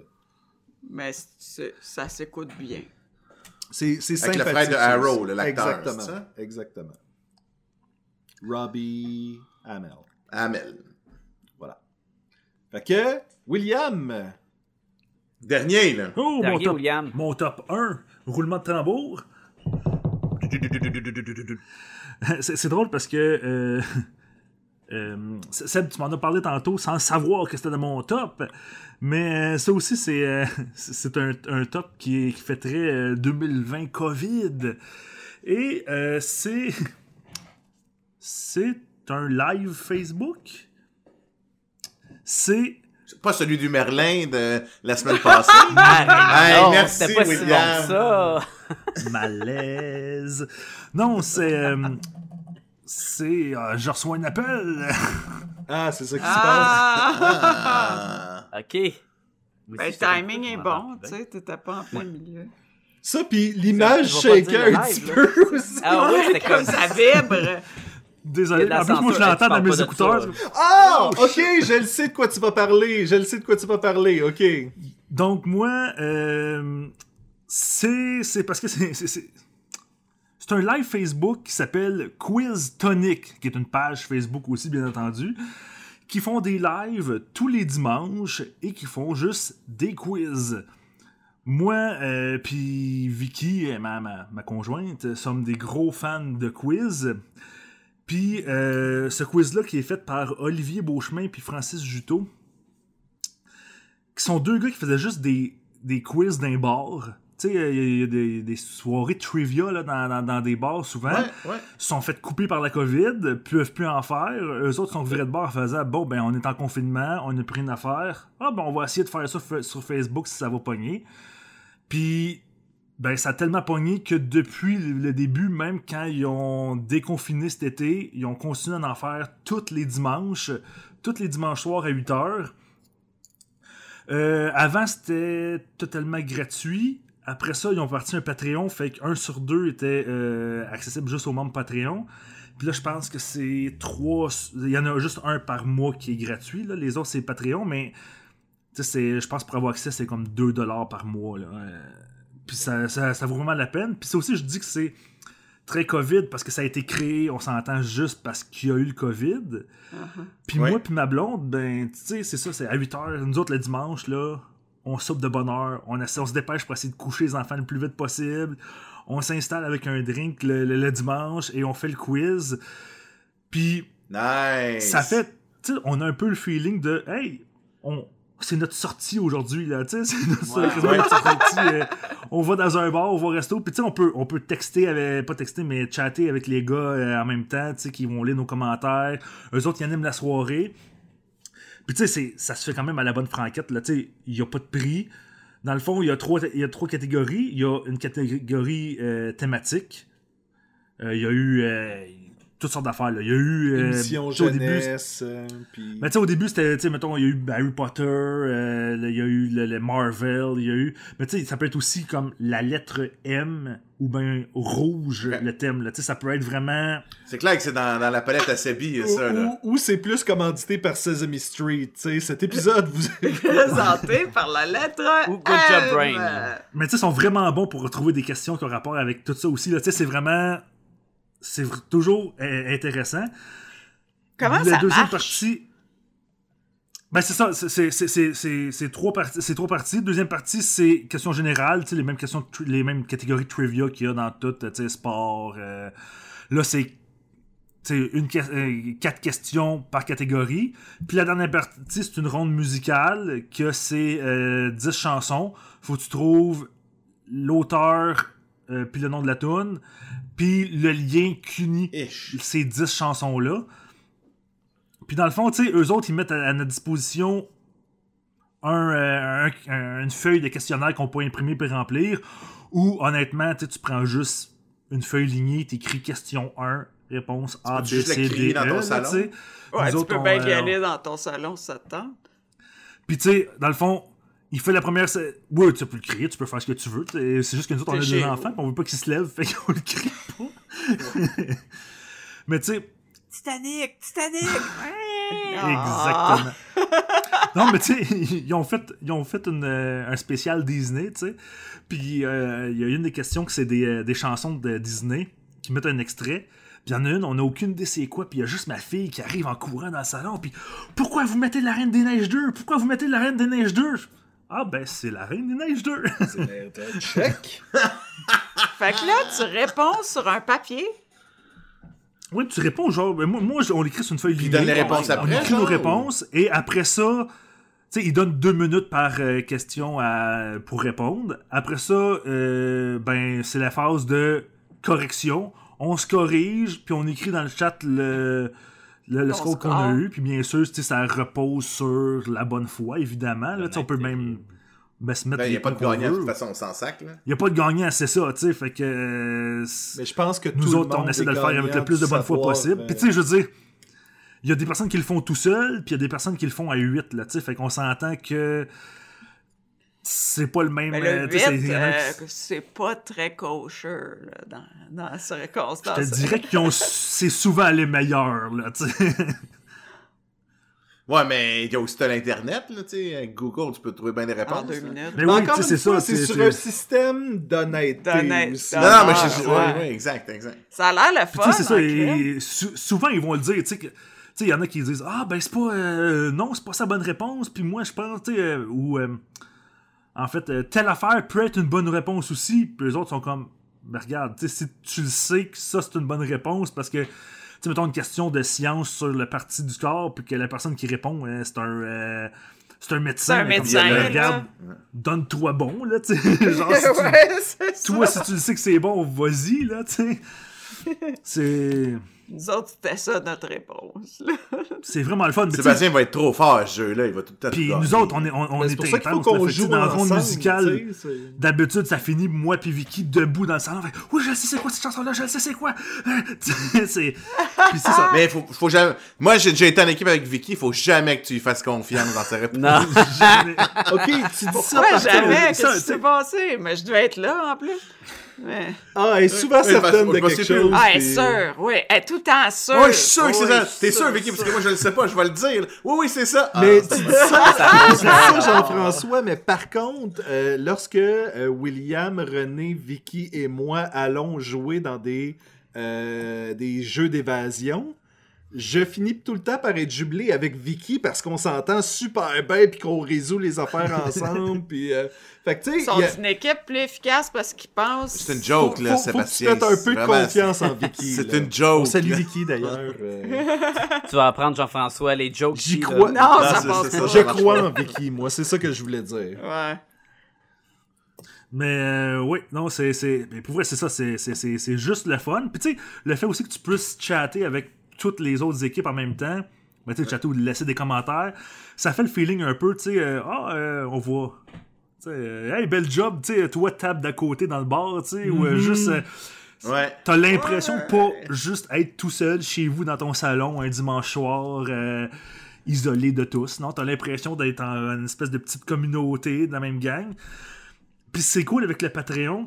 Mais ça s'écoute bien. C'est c'est Avec le sympathique. frère de ça Arrow, l'acteur, Exactement. c'est ça? Exactement. Robbie Amell. Amel. Voilà. Fait que, William, Dernier, là. Oh, mon top, William. mon top 1, roulement de tambour. C'est c'est drôle parce que euh, euh, Seb, tu m'en as parlé tantôt sans savoir que c'était dans mon top. Mais euh, ça aussi, c'est euh, un, un top qui, est- qui fait très euh, 2020 COVID. Et euh, c'est. C'est un live Facebook. C'est. C'est pas celui du Merlin de la semaine passée? Hey, non, merci, pas si bon William. que ça. Malaise. Non, c'est. C'est. euh, je reçois un appel. ah, c'est ça qui se passe. Ah! Ah. Ok. Oui, Ben, le timing est bon, tu sais, t'étais pas en plein milieu. Ça, puis l'image dire un petit peu aussi. Ah oui, c'était Comme ça vibre! Désolé, en plus, moi, je l'entends dans mes écouteurs. Ah, ok, je le sais de quoi tu vas parler. Je le sais de quoi tu vas parler, ok. Donc, moi, euh, c'est. C'est parce que c'est. C'est- un live Facebook qui s'appelle Quiz Tonic, qui est une page Facebook aussi, bien entendu, qui font des lives tous les dimanches et qui font juste des quiz. Moi, euh, puis Vicky, euh, ma, ma, ma conjointe, sommes des gros fans de quiz. Puis euh, ce quiz-là qui est fait par Olivier Beauchemin puis Francis Juteau, qui sont deux gars qui faisaient juste des, des quiz d'un bar. Tu sais, il y a- des, des soirées trivia là, dans, dans, dans des bars souvent. Ouais, ouais. Sont fait couper par la COVID, peuvent plus en faire. Eux autres sont virés de bar en faisant Bon, ben, on est en confinement, on a pris une affaire. Ah, ben, on va essayer de faire ça sur Facebook si ça va pogner. Puis, ben, ça a tellement pogné que depuis le début, même quand ils ont déconfiné cet été, ils ont continué d'en faire tous les dimanches, tous les dimanches soirs à 8 heures. Euh, avant, c'était totalement gratuit. Après ça, ils ont parti un Patreon, fait qu'un sur deux était euh, accessible juste aux membres Patreon. Puis là, je pense que c'est trois. Il y en a juste un par mois qui est gratuit. Là. Les autres, c'est Patreon, mais tu sais, c'est- je pense pour avoir accès, c'est comme 2$ par mois. Là. Euh, Puis ça, ça, ça vaut vraiment la peine. Puis ça aussi, je dis que c'est très COVID parce que ça a été créé, on s'entend juste parce qu'il y a eu le COVID. Puis Ouais. moi, puis ma blonde, ben, tu sais, c'est ça, c'est à 8 h. Nous autres, le dimanche, là, on soupe de bonne heure. On, essaie- on se dépêche pour essayer de coucher les enfants le plus vite possible. On s'installe avec un drink le, le- le dimanche et on fait le quiz. Puis Nice. ça fait, tu sais, on a un peu le feeling de, hey, on, c'est notre sortie aujourd'hui, là, tu sais, c'est notre, Ouais. quasiment notre sortie, euh, on va dans un bar, on va au resto, puis tu sais, on peut, on peut texter, avec, pas texter, mais chatter avec les gars euh, en même temps, tu sais, qui vont lire nos commentaires. Eux autres, ils animent la soirée. Puis tu sais, ça se fait quand même à la bonne franquette, là, tu sais, il n'y a pas de prix. Dans le fond, il y a trois, y a trois catégories. Il y a une catégorie euh, thématique. Euh, il y a eu euh, toutes sortes d'affaires. là. Il y a eu... euh, Émission sais, au début, jeunesse, euh, puis... mais tu sais, au début, c'était, tu sais, mettons, il y a eu Harry Potter, euh, il y a eu le, le Marvel, il y a eu. Mais tu sais, ça peut être aussi comme la lettre M ou bien rouge, Ouais. le thème, là. Tu sais, ça peut être vraiment. C'est clair que c'est dans, dans la palette à Sebi, ça, là. ou- ou c'est plus commandité par Sesame Street. tu sais, cet épisode, vous Présenté par la lettre Ou Good Job M. Brain. Mais tu sais, ils sont vraiment bons pour retrouver des questions qui ont rapport avec tout ça aussi, là. Tu sais, c'est vraiment. C'est toujours intéressant. Comment la ça deuxième marche? partie. Ben c'est ça, c'est- trois parties. Trois parties. Deuxième partie, c'est questions générales, les mêmes questions, les mêmes catégories de trivia qu'il y a dans tout, sport. euh, là, c'est une euh, quatre questions par catégorie. Puis la dernière partie, c'est une ronde musicale que c'est euh, 10 chansons. Faut que tu trouves l'auteur euh, puis le nom de la tune puis le lien qu'unit ces 10 chansons-là. Puis dans le fond, tu sais, eux autres, ils mettent à, à notre disposition un, euh, un- un- une feuille de questionnaire qu'on peut imprimer puis remplir. Ou honnêtement, tu sais, tu prends juste une feuille lignée, t'écris question 1, réponse A, B, C, D, dans E. ton salon. Ouais, tu autres, peux on, bien y euh, aller dans ton salon ça te tente. Puis tu sais, dans le fond, il fait la première. Oui, tu peux le crier, tu peux faire ce que tu veux. C'est juste que nous autres, on a chez enfants, on veut pas qu'ils se lèvent, fait qu'on le crie pas. Mais tu sais, Titanic! Titanic! Exactement. Non, mais tu sais, ils ont fait, ils ont fait une, euh, un spécial Disney, tu sais. Puis euh, il y a une des questions que c'est des, euh, des chansons de Disney qui mettent un extrait. Puis il y en a une, on n'a aucune idée c'est quoi. Puis il y a juste ma fille qui arrive en courant dans le salon. Puis pourquoi vous mettez la Reine des Neiges 2 Pourquoi vous mettez la Reine des Neiges 2 Ah, ben c'est la Reine des Neiges 2. Check. Fait que là, tu réponds sur un papier. oui, tu réponds genre, ben, moi, moi, on l'écrit sur une feuille Puis donne les réponses On après. écrit nos réponses et après ça, tu sais, il donne deux minutes par euh, question à- pour répondre. Après ça, euh, ben c'est la phase de correction. On se corrige, puis on écrit dans le chat le, le, le score qu'on a eu. Puis bien sûr, tu sais, ça repose sur la bonne foi, évidemment. Là, tu sais, on peut même ben, se mettre Ben, il n'y les a pas de gagnant, de toute façon, on s'en sac, là. Il n'y a pas de gagnant, c'est ça, tu sais. Fait que. Mais je pense que nous tout le autres, on essaie de le faire avec le plus de bonne foi possible. euh, Puis tu sais, je veux dire, il y a des personnes qui le font tout seul, puis il y a des personnes qui le font à 8, là, tu sais. Fait qu'on s'entend que c'est pas le même... Mais euh, le tu sais, 8, c'est- il y en a qui- euh, c'est pas très kosher là, dans, dans ce je circonstance. te dirais qu'ils ont... c'est souvent les meilleurs, là. Ouais, mais il y a aussi de l'Internet, là, tu sais. Avec Google, tu peux trouver bien des réponses. En deux minutes. Mais Mais oui, c'est ça. c'est c'est- sur c'est- un système d'honnêteté D'honnête-. Non, non, mais je... ouais. ouais, ouais, exact, exact. Ça a l'air le fun. c'est ça. et- souvent, ils vont le dire, tu sais, que- tu sais, il y en a qui disent Ah, ben, c'est pas. euh, non, c'est pas sa bonne réponse. Puis moi, je pense, tu sais, euh, ou. En fait, euh, telle affaire peut être une bonne réponse aussi. Puis les autres sont comme Ben, regarde, si tu le sais que ça, c'est une bonne réponse, parce que. Tu mettons une question de science sur le parti du corps, puis que la personne qui répond, euh, c'est un. euh, c'est un médecin. C'est un mais comme, médecin, là. regarde, donne-toi bon, là, tu sais. Genre, si tu- ouais, ça. toi, si tu le sais que c'est bon, vas-y, là, tu sais. C'est. Nous autres, c'était ça notre réponse. C'est vraiment le fun. Sébastien va être trop fort à ce jeu-là, il va tout le temps Puis nous autres, on est, on, on est C'est pour ça qu'il faut qu'on joue dans le monde musical. D'habitude, ça finit moi puis Vicky debout dans le salon. Fait, oui, je sais c'est quoi cette chanson-là, je sais c'est quoi? Euh, tu sais, c'est. Ça. Mais faut, faut jamais. Moi, j'ai déjà été en équipe avec Vicky, il faut jamais que tu lui fasses confiance dans ses réponses. Non. Jamais- Ok, tu dis ça Ouais, par jamais? Qu'est-ce ça, qui s'est passé? Mais je devais être là, en plus. Mais... Ah, elle est souvent Ouais, certaine de quelque que- chose. Ah, elle est sûre. Oui, elle est tout le temps sûre. Ouais, je suis sûr que c'est Oui, ça. T'es sûre, sûr, Vicky, parce que moi, je le sais pas, je vais le dire. Oui, oui, c'est ça. Ah, Mais c'est tu dis ça, ça, Jean-François, mais par contre, euh, lorsque euh, William, René, Vicky et moi allons jouer dans des, euh, des jeux d'évasion, je finis tout le temps par être jublé avec Vicky parce qu'on s'entend super bien puis qu'on résout les affaires ensemble. puis, euh, fait que tu Ils sont a- une équipe plus efficace parce qu'ils pensent. C'est une joke, faut- là, faut- faut que tu Sébastien. mettes un peu de confiance en Vicky. C'est une joke. On salue là. Vicky d'ailleurs. euh, tu vas apprendre, Jean-François, les jokes. J'y là. crois. Non, Non, ça passe pas. je crois en Vicky, moi, c'est ça que je voulais dire. Ouais. Mais euh, oui, non, c'est. Pour vrai, c'est ça, c'est- c'est c'est- c'est juste le fun. Puis tu sais, le fait aussi que tu puisses chatter avec toutes les autres équipes en même temps, ben, tu sais, chatter ou laisser des commentaires, ça fait le feeling un peu, tu sais, euh, ah, euh, on voit. Tu sais, euh, hey, bel job, tu sais, toi, tape d'à côté dans le bar, tu sais, ou euh, juste. euh, Ouais. T'as l'impression de pas juste être tout seul chez vous dans ton salon un dimanche soir, euh, isolé de tous. Non, t'as l'impression d'être en une espèce de petite communauté de la même gang. Puis c'est cool avec le Patreon.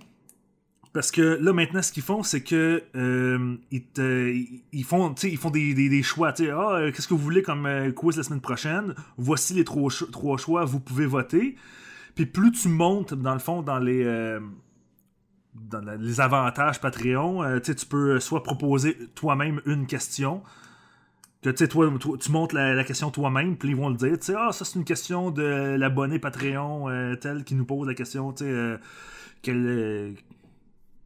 Parce que là, maintenant, ce qu'ils font, c'est que euh, ils, te- font, ils font des, des- choix. Ah, euh, qu'est-ce que vous voulez comme euh, quiz la semaine prochaine? Voici les trois, trois choix, vous pouvez voter. Puis plus tu montes, dans le fond, dans les, dans les avantages Patreon, euh, tu peux soit proposer toi-même une question, que toi, toi, tu montes la, question toi-même, puis ils vont le dire, ah, ça c'est une question de l'abonné Patreon tel qui nous pose la question, tu sais, euh,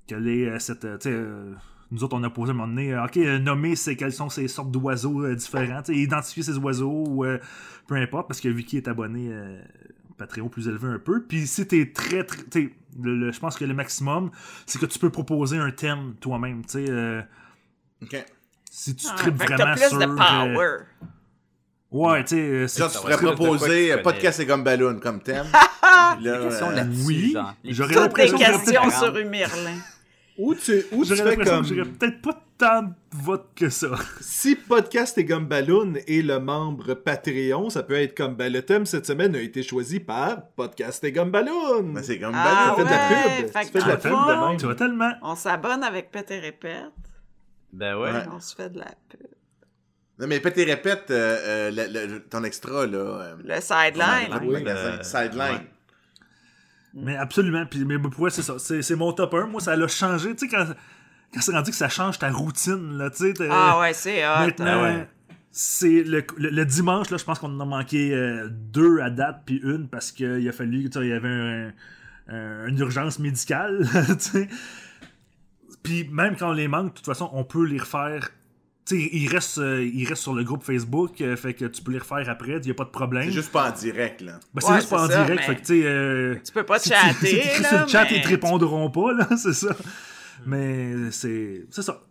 quelle, quelle est euh, cette, euh, tu sais, euh, nous autres on a posé à un moment donné, euh, ok, euh, nommer c'est quelles sont ces sortes d'oiseaux euh, différents, tu sais, identifier ces oiseaux, ou euh, peu importe, parce que Vicky est abonné euh, Patreon plus élevé un peu, puis si t'es très, très, je pense que le maximum, c'est que tu peux proposer un thème toi-même, tu sais, euh, Ok. si tu Ah, tripes que vraiment plus sur... de euh, power. ouais, tu sais, c'est- Genre, tu pourrais proposer que podcast et gomme ballon comme thème. Là, questions euh, là-dessus, oui, genre. Les j'aurais l'impression que questions sur Humirlin. Ou tu, ou tu J'aurais fais l'impression comme... que j'aurais peut-être pas tant de votes que ça. Si Podcast et Gumballoon est le membre Patreon, ça peut être comme ben, le thème cette semaine a été choisi par Podcast et Gumballoon. ben, c'est comme Ah fais de la ouais, pub. fait Tu que fais de la dans pub le de fond, même. Tu vois tellement. On s'abonne avec et Répète. Ben ouais. Ouais. On se fait de la pub. Non, mais et répète euh, euh, le- le- ton extra, là. euh, Le sideline. le Sideline. ouais. Mais absolument. Puis, mais pour moi, c'est ça. C'est c'est mon top 1. Moi, ça l'a changé. Tu sais, quand, quand c'est rendu que ça change ta routine, là, tu sais. Ah ouais, c'est hot. Maintenant, Ah ouais. c'est le, le- le dimanche, là, je pense qu'on en a manqué euh, deux à date, puis une parce qu'il a fallu, tu sais, il y avait un- un- une urgence médicale, tu sais. Puis même quand on les manque, de toute façon, on peut les refaire. Tu sais, ils restent, euh, ils restent sur le groupe Facebook, euh, fait que tu peux les refaire après, il n'y a pas de problème. C'est juste pas en direct, là. Ben, c'est Ouais, juste pas en ça, direct, mais fait que tu sais. euh, Tu peux pas te si chatter, si tu là, sur le chat, mais ils te répondront pas, là, c'est ça. Mais c'est c'est ça.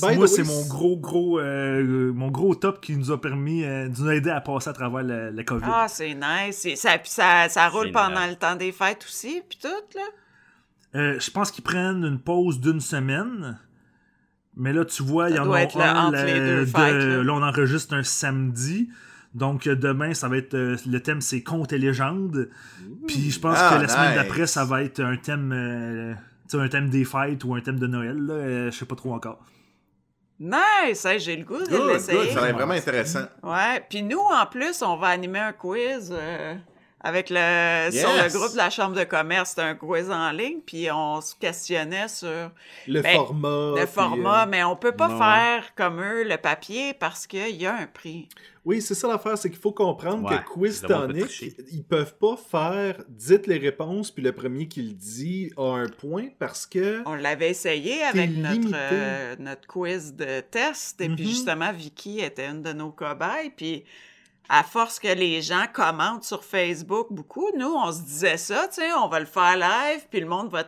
By Moi, c'est mon gros, gros, euh, mon gros top qui nous a permis, euh, de nous aider à passer à travers la, la COVID. Ah, c'est nice. Ça, puis ça, ça roule pendant nice. le temps des fêtes aussi, puis tout, là. Euh, je pense qu'ils prennent une pause d'une semaine. Mais là, tu vois, il y en a être le- un. entre là, les deux de- fêtes, là. là, on enregistre un samedi. Donc, demain, ça va être. euh, le thème, c'est contes et légendes. Puis, je pense Ah, que la semaine d'après, ça va être un thème. euh, un thème des fêtes ou un thème de Noël. Là, euh, je sais pas trop encore. Nice! Hey, J'ai le goût de l'essayer. ça a l'air vraiment intéressant. Ouais, puis nous, en plus, on va animer un quiz euh, avec le sur le groupe de la Chambre de commerce. C'est un quiz en ligne, puis on se questionnait sur Le Ben, format. le format, euh, mais on peut pas non. faire comme eux le papier parce qu'il y a un prix. Oui, c'est ça l'affaire, c'est qu'il faut comprendre Ouais, que Quiz Tonic, ils peuvent pas faire dites les réponses, puis le premier qui le dit a un point parce que. On l'avait essayé avec notre, euh, notre quiz de test, et puis Mhm. justement, Vicky était une de nos cobayes, puis à force que les gens commentent sur Facebook beaucoup, nous, on se disait ça, tu sais, on va le faire live, puis le monde va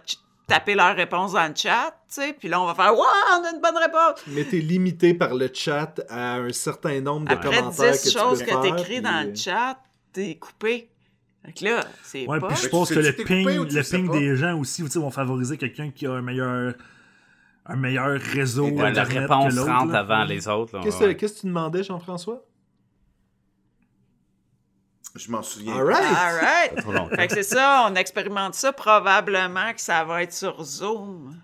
taper leurs réponses dans le chat, tu sais, puis là, on va faire « Wow, on a une bonne réponse! Mais t'es limité par le chat à un certain nombre » de Après commentaires 10 que tu choses peux que t'écris puis, dans euh, le chat, t'es coupé. Que là, c'est Ouais, pas... puis je pense que le ping, le ping des gens aussi tu sais, vont favoriser quelqu'un qui a un meilleur un meilleur réseau Ouais, la Internet réponse que l'autre, rentre avant les autres. qu'est-ce que tu demandais, Jean-François? Je m'en souviens. All right! All right! Trop. Fait que c'est ça, on expérimente ça, probablement que ça va être sur Zoom.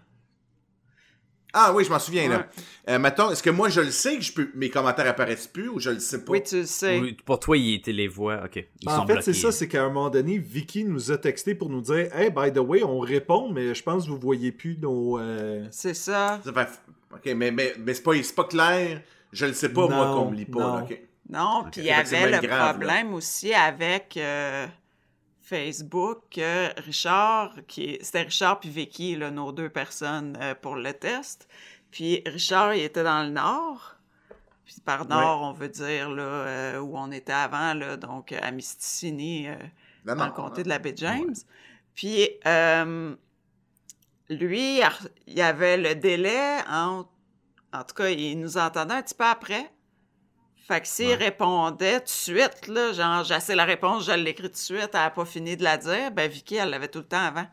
Ah oui, je m'en souviens, là. Euh, mettons, est-ce que moi, je le sais que je peux... mes commentaires apparaissent plus ou je le sais pas? Oui, tu le sais. Oui, pour toi, il était les voix. Ok. Ils En sont fait, c'est ça, c'est qu'à un moment donné, Vicky nous a texté pour nous dire Hey, by the way, on répond, mais je pense que vous voyez plus nos. euh, C'est ça. Ça fait- Ok, mais, mais, mais c'est pas, c'est pas clair. Je le sais pas, moi, qu'on me lit pas. non. là, ok. Non, puis il y avait le grave, là. problème aussi avec euh, Facebook Richard, qui c'était Richard puis Vicky, là, nos deux personnes euh, pour le test. Puis Richard, il était dans le nord. Puis par nord, on veut dire là, euh, où on était avant, là, donc à Misticini, dans le comté non. de la baie James. Puis lui, il y avait le délai entre. En tout cas, il nous entendait un petit peu après. Fait que s'il répondait tout de suite, là, genre, j'ai assez la réponse, je l'écris tout de suite, elle n'a pas fini de la dire, ben Vicky, elle l'avait tout le temps avant.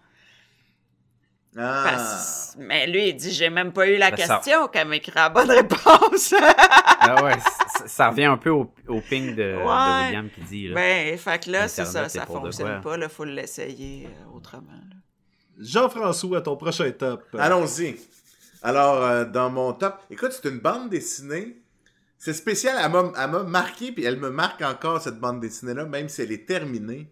Ah. Parce- Mais lui, il dit, j'ai même pas eu la Ben, ça- question qu'elle m'écrit la bonne réponse. Ah ouais, ça, ça revient un peu au, au ping de. William qui dit. Là. ben, fait que là, c'est ça, ça fonctionne pas, là, faut l'essayer euh, autrement. Jean-François, ton prochain top. Allons-y. Alors, euh, dans mon top, écoute, c'est une bande dessinée. C'est spécial, elle m'a marqué, puis elle me marque encore, cette bande dessinée-là, même si elle est terminée.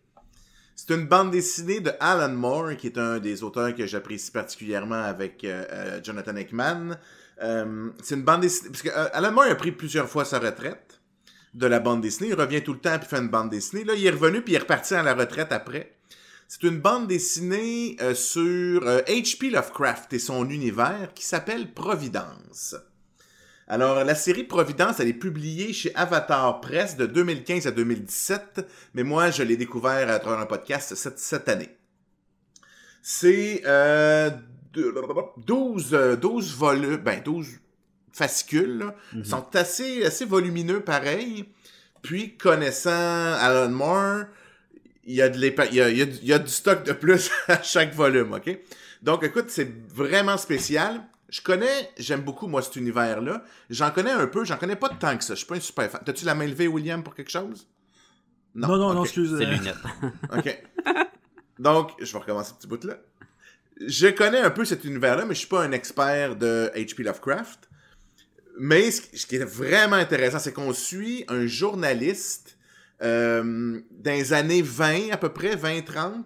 C'est une bande dessinée de Alan Moore, qui est un des auteurs que j'apprécie particulièrement avec euh, euh, Jonathan Hickman. Euh, c'est une bande dessinée... Parce que euh, Alan Moore a pris plusieurs fois sa retraite de la bande dessinée. Il revient tout le temps, puis fait une bande dessinée. Là, il est revenu, puis il est reparti à la retraite après. C'est une bande dessinée sur H.P. Lovecraft et son univers qui s'appelle Providence. Alors, la série Providence, elle est publiée chez Avatar Press de 2015 à 2017, mais moi, je l'ai découvert à travers un podcast cette, cette année. C'est euh, deux- 12, euh, 12 volumes, ben 12 fascicules, là. Ils sont assez, assez volumineux pareil. Puis, connaissant Alan Moore, il y, a de l'épa- il, y a, il, y a, du- il y a du stock de plus à chaque volume, OK? Donc, écoute, c'est vraiment spécial. Je connais, j'aime beaucoup, moi, cet univers-là. J'en connais un peu, j'en connais pas tant que ça. Je suis pas un super fan. T'as-tu la main levée, William, pour quelque chose? Non, non, non, ok. excuse. C'est euh, lunettes. OK. Donc, je vais recommencer ce petit bout-là. Je connais un peu cet univers-là, mais je suis pas un expert de H.P. Lovecraft. Mais ce, ce qui est vraiment intéressant, c'est qu'on suit un journaliste euh, dans les années 20, à peu près, 20-30,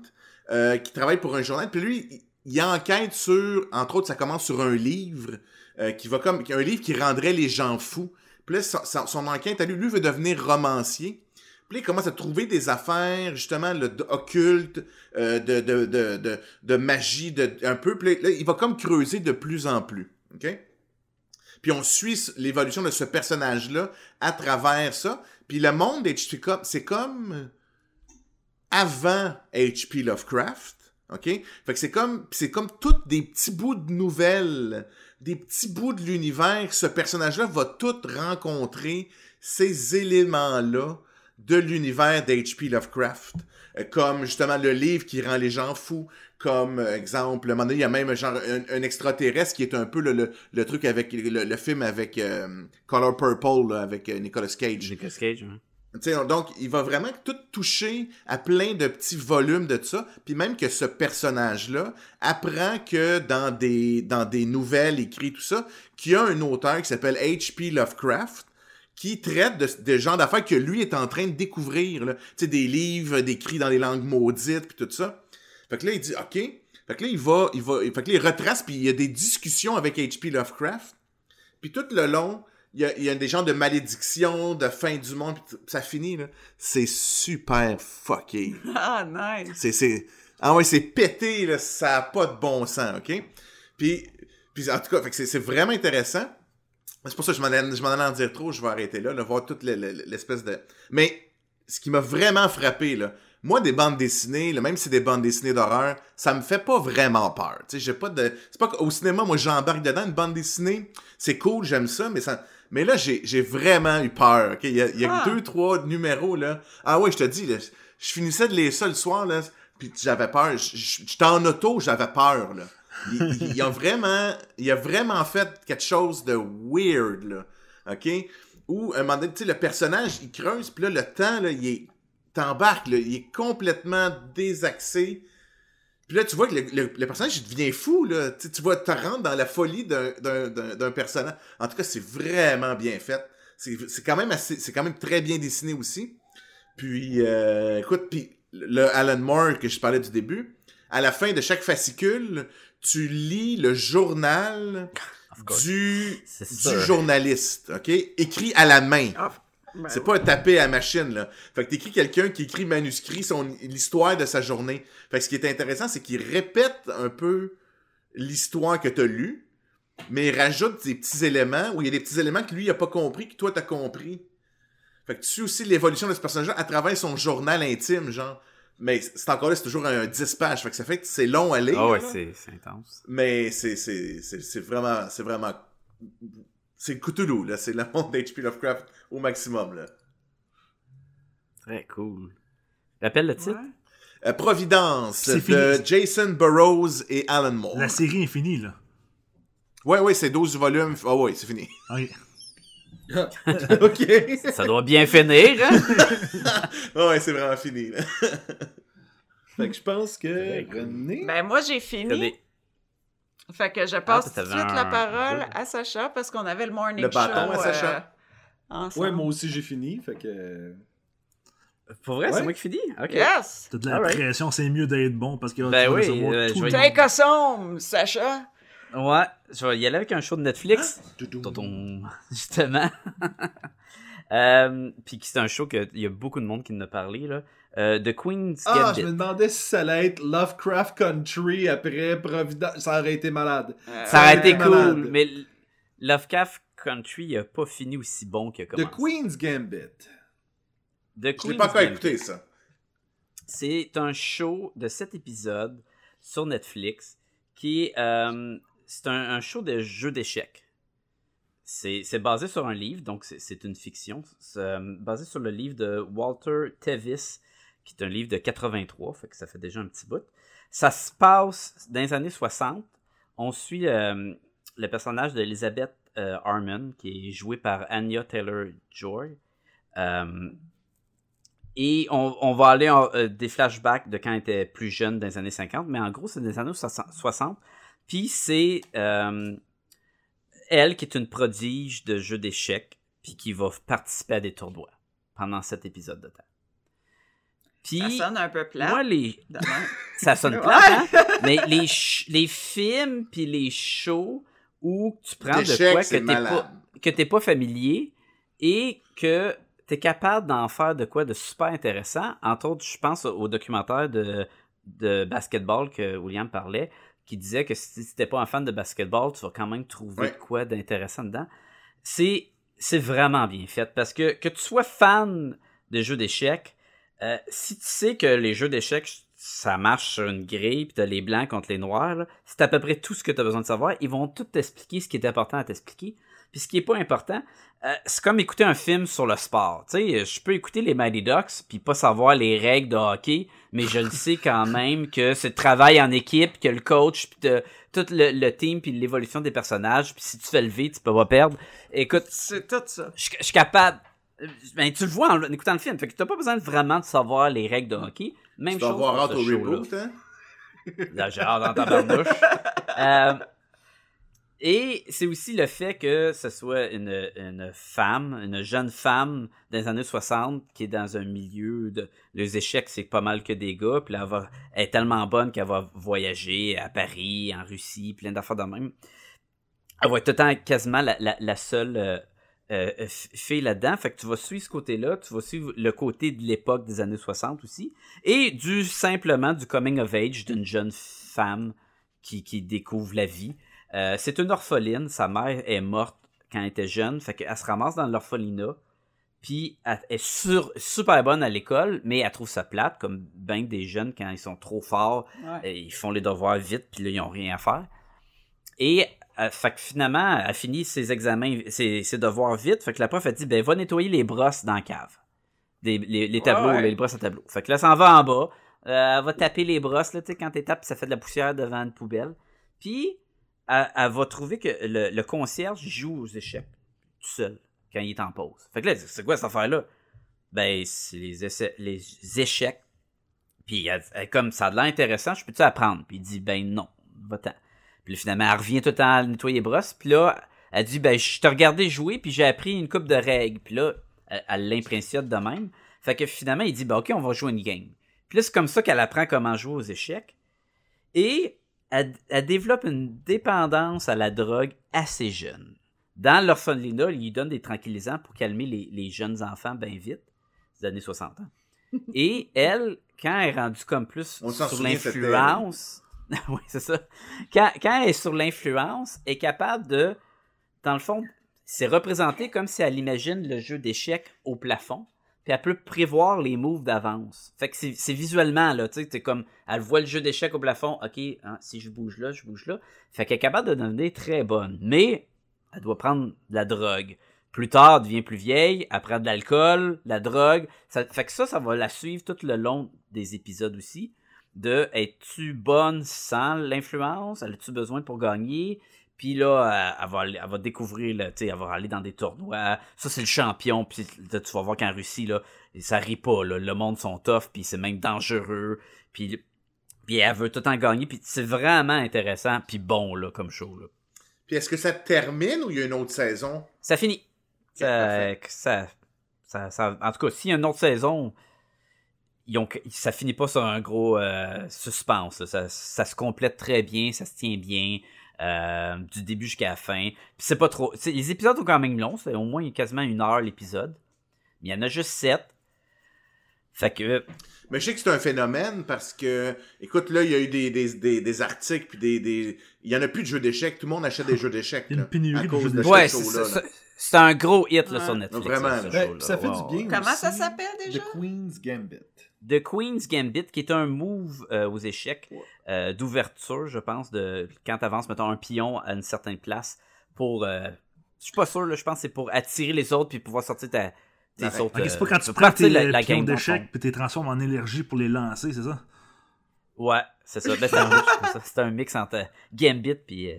euh, qui travaille pour un journal. Puis lui, il, enquête sur, entre autres, ça commence sur un livre euh, qui va comme un livre qui rendrait les gens fous. Puis là, son, enquête lui, lui veut devenir romancier. Puis là, il commence à trouver des affaires, justement, occultes, euh, de, de, de, de, de magie, de, un peu. Puis là, il va comme creuser de plus en plus. OK? Puis on suit l'évolution de ce personnage-là à travers ça. Puis le monde d'H.P. C'est comme avant H.P. Lovecraft. OK? Fait que c'est comme, c'est comme toutes des petits bouts de nouvelles, des petits bouts de l'univers. Ce personnage-là va tout rencontrer ces éléments-là de l'univers d'H.P. Lovecraft. Euh, Comme justement le livre qui rend les gens fous, comme euh, exemple, il y a même genre un, extraterrestre qui est un peu le, truc avec le, film avec euh, Color Purple là, avec euh, Nicolas Cage. Nicolas Cage, hein. Donc, il va vraiment tout toucher à plein de petits volumes de ça. Puis même que ce personnage-là apprend que dans des, dans des nouvelles écrites, tout ça, qu'il y a un auteur qui s'appelle H.P. Lovecraft qui traite de, de genre d'affaires que lui est en train de découvrir. là. Tu sais, des livres décrits dans les langues maudites, puis tout ça. Fait que là, il dit, OK. Fait que là, il va, il va, fait que là, il retrace, puis il y a des discussions avec H.P. Lovecraft. Puis tout le long, il y a, y a des genres de malédictions, de fin du monde, puis t- ça finit, là. C'est super fucké. Ah, nice. C'est, c'est... Ah ouais, c'est pété, là. Ça a pas de bon sens, OK? Puis, puis en tout cas, c'est, vraiment intéressant. C'est pour ça que je m'en, allais- en dire trop, je vais arrêter là, là voir toute le- le- l'espèce de... Mais ce qui m'a vraiment frappé, là, moi, des bandes dessinées, là, même si c'est des bandes dessinées d'horreur, ça me fait pas vraiment peur. Tu sais, j'ai pas de... C'est pas qu'au cinéma, moi, j'embarque dedans, une bande dessinée, c'est cool, j'aime ça, mais ça... Mais là, j'ai, j'ai vraiment eu peur, OK? Il y a, il y a Ah. deux, trois numéros, là. Ah ouais, je te dis, là, je finissais de lire ça le soir, là, puis j'avais peur. J'étais en auto, j'avais peur, là. Il, il a vraiment, il a vraiment fait quelque chose de weird, là. OK? Où, à un moment donné, tu sais, le personnage, il creuse, puis là, le temps, là, il est, t'embarques, il est complètement désaxé. Puis là, tu vois que le, le- le personnage, il devient fou, là. Tu, vois, tu rentres dans la folie d'un, d'un, d'un, d'un personnage. En tout cas, c'est vraiment bien fait. C'est, c'est quand même assez, c'est quand même très bien dessiné aussi. Puis, euh, écoute, puis le Alan Moore que je parlais du début, à la fin de chaque fascicule, tu lis le journal du, du journaliste, OK? Écrit à la main. Ben C'est oui. pas un tapé à machine, là. Fait que t'écris quelqu'un qui écrit manuscrit son, l'histoire de sa journée. Fait que ce qui est intéressant, c'est qu'il répète un peu l'histoire que t'as lue, mais il rajoute des petits éléments, où il y a des petits éléments que lui, il a pas compris, que toi, t'as compris. Fait que tu suis aussi l'évolution de ce personnage à travers son journal intime, genre. Mais c'est encore là, c'est toujours un 10 pages. Fait que ça fait que c'est long à lire. Ah ouais, c'est c'est intense. Mais c'est, c'est, c'est, c'est vraiment, c'est vraiment, c'est Cthulhu, là. C'est le monde d'H.P. Lovecraft au maximum, là. Très cool. Rappelle le titre? Ouais. Euh, Providence C'est de fini. Jason Burroughs et Alan Moore. La série est finie, là. Ouais, ouais, c'est 12 volumes. Ah ouais, c'est fini. Ok. ok. Ça doit bien finir, hein? Ah ouais, c'est vraiment fini. là. Fait que je pense que Très cool. René. Ben, moi, j'ai fini. des- Fait que je passe tout de suite la parole à Sacha parce qu'on avait le morning Le bâton show, à Sacha. euh, ensemble. Ouais, moi aussi j'ai fini. Fait que. Pour vrai, Ouais. c'est moi qui finis? Ok. Yes! T'as de la pression, c'est mieux d'être bon parce que Ben tu vas oui, euh, tout je vais. Take Sacha! Ouais, je vais y aller avec un show de Netflix. Tonton, justement. euh, puis c'est un show qu'il y a beaucoup de monde qui en a parlé, là. Euh, The Queen's Ah, je Gambit. me demandais si ça allait être Lovecraft Country après Providence. Ça aurait été malade. Euh, Ça aurait été malade. cool, mais l- Lovecraft Country il a pas fini aussi bon qu'il a The commencé. Queen's Gambit. The Je l'ai pas encore écouté, ça. C'est un show de 7 épisodes sur Netflix qui est euh, c'est un, un show de jeu d'échecs. C'est basé sur un livre, donc c'est- une fiction. C'est euh, basé sur le livre de Walter Tevis, qui est un livre de 83, fait que ça fait déjà un petit bout. Ça se passe dans les années 60. On suit euh, le personnage d'Elizabeth euh, Harmon, qui est joué par Anya Taylor-Joy. Euh, et on, on va aller en, euh, des flashbacks de quand elle était plus jeune dans les années 50, mais en gros, c'est des années 60. Puis c'est. euh, elle qui est une prodige de jeux d'échecs, puis qui va participer à des tournois pendant cet épisode de temps. Puis, Ça sonne un peu plat. moi, les... ça sonne Ouais. plat, hein? Mais les, les films puis les shows où tu prends de quoi que t'es pas, que t'es pas familier et que t'es capable d'en faire de quoi de super intéressant. Entre autres, je pense au documentaire de, de basketball que William parlait, qui disait que si t'es pas un fan de basketball, tu vas quand même trouver Ouais. de quoi d'intéressant dedans. C'est, c'est vraiment bien fait parce que que tu sois fan de jeux d'échecs, euh, si tu sais que les jeux d'échecs, ça marche sur une grille, puis t'as les blancs contre les noirs, là, c'est à peu près tout ce que tu as besoin de savoir. Ils vont tout t'expliquer ce qui est important à t'expliquer. Puis ce qui est pas important, euh, c'est comme écouter un film sur le sport. Tu sais, je peux écouter les Mighty Ducks puis pas savoir les règles de hockey, mais je le sais quand même que c'est le travail en équipe, que le coach, puis t'as tout le, le team, puis l'évolution des personnages, puis si tu fais lever, tu peux pas perdre. Écoute, C'est tout ça. je je suis capable. Ben, tu le vois en, en écoutant le film. Fait que t'as pas besoin de vraiment de savoir les règles de hockey. Même Tu chose avoir pour hâte ce au reboot, hein? Là, j'ai hâte. Euh, et c'est aussi le fait que ce soit une, une femme, une jeune femme des années 60 qui est dans un milieu de les échecs, c'est pas mal que des gars. Puis là, elle, va, elle est tellement bonne qu'elle va voyager à Paris, en Russie, plein d'affaires de même. Elle va être tout le temps quasiment la, la, la seule euh, f- fille là-dedans. Fait que tu vas suivre ce côté-là, tu vas suivre le côté de l'époque des années 60 aussi. Et du simplement du coming of age d'une jeune femme qui, qui découvre la vie. Euh, c'est une orpheline, sa mère est morte quand elle était jeune, fait qu'elle se ramasse dans l'orphelinat. Puis elle est sur- super bonne à l'école, mais elle trouve ça plate, comme ben des jeunes quand ils sont trop forts, Ouais. ils font les devoirs vite, puis là ils ont rien à faire. Et euh, fait que finalement, elle finit ses examens, ses, ses devoirs vite, fait que la prof a dit ben va nettoyer les brosses dans la cave. Des- les, les tableaux, Ouais. les brosses à tableau. Fait que là, ça en va en bas. Euh, elle va taper les brosses, là, tu sais, quand tu tapes, ça fait de la poussière devant une poubelle. Puis, elle, elle va trouver que le, le concierge joue aux échecs tout seul quand il est en pause. Fait que là, elle dit, c'est quoi cette affaire-là? Ben, c'est les, essais- les échecs. Puis, elle, elle- comme ça a de l'air intéressant, je peux-tu apprendre? Puis, il dit, ben non, va-t'en. Puis finalement, elle revient tout le temps à nettoyer les brosses. Puis là, elle dit, ben, je te regardais jouer, puis j'ai appris une coupe de règles. Puis là, elle, l'impressionne de même. Fait que finalement, il dit, ben, ok, on va jouer une game. Puis là, c'est comme ça qu'elle apprend comment jouer aux échecs. Et elle, elle développe une dépendance à la drogue assez jeune. Dans l'orphelinat, il lui donne des tranquillisants pour calmer les, les jeunes enfants bien vite, des années 60 ans. Et elle, quand elle est rendue comme plus On sur l'influence, oui, c'est ça. Quand, elle est sur l'influence, elle est capable de, dans le fond, c'est représenté comme si elle imagine le jeu d'échecs au plafond, puis elle peut prévoir les moves d'avance. Fait que c'est visuellement, là, tu sais, c'est comme, elle voit le jeu d'échecs au plafond, ok, hein, si je bouge là, je bouge là. Fait qu'elle est capable de devenir très bonne. Mais, elle doit prendre de la drogue. Plus tard, elle devient plus vieille, elle prend de l'alcool, de la drogue. Fait que ça, ça va la suivre tout le long des épisodes aussi. De, es-tu bonne sans l'influence? As-tu besoin pour gagner? Puis là, elle, va, elle va découvrir, là, elle va aller dans des tournois. Ça, c'est le champion. Puis là, tu vas voir qu'en Russie, là, ça rit pas. Là. Le monde sont tough, puis c'est même dangereux. Puis, puis elle veut tout temps gagner. Puis c'est vraiment intéressant, puis bon, là, comme show. Là. Puis est-ce que ça termine ou il y a une autre saison? Ça finit. Ça, parfait. ça, ça, ça- en tout cas, s'il y a une autre saison, ils ont, ça finit pas sur un gros euh, suspense. Ça, ça se complète très bien, ça se tient bien. euh, du début jusqu'à la fin. Puis c'est pas trop. les épisodes sont quand même longs, c'est au moins quasiment une heure l'épisode. Mais il y en a juste sept. Fait que. Mais je sais que c'est un phénomène parce que, écoute, là, il y a eu des, des, des, des articles, puis des, des... Il y en a plus de jeux d'échecs. Tout le monde achète des jeux d'échecs. Il y a une pénurie à de cause jeux de Ouais, c'est un gros hit là, Ouais. sur Netflix. Vraiment, là, là. Ça fait du bien Comment ça s'appelle déjà? The Queen's Gambit. The Queen's Gambit, qui est un move euh, aux échecs euh, d'ouverture, je pense, de quand tu avances, mettons, un pion à une certaine place pour. euh, je suis pas sûr, là, je pense que c'est pour attirer les autres puis pouvoir sortir ta, tes autres. Ok, c'est pas euh, quand tu prends tes la- la pions d'échecs puis tu les transformes en énergie pour les lancer, c'est ça? Ouais, c'est ça. Ben, c'est un, un mix entre Gambit puis.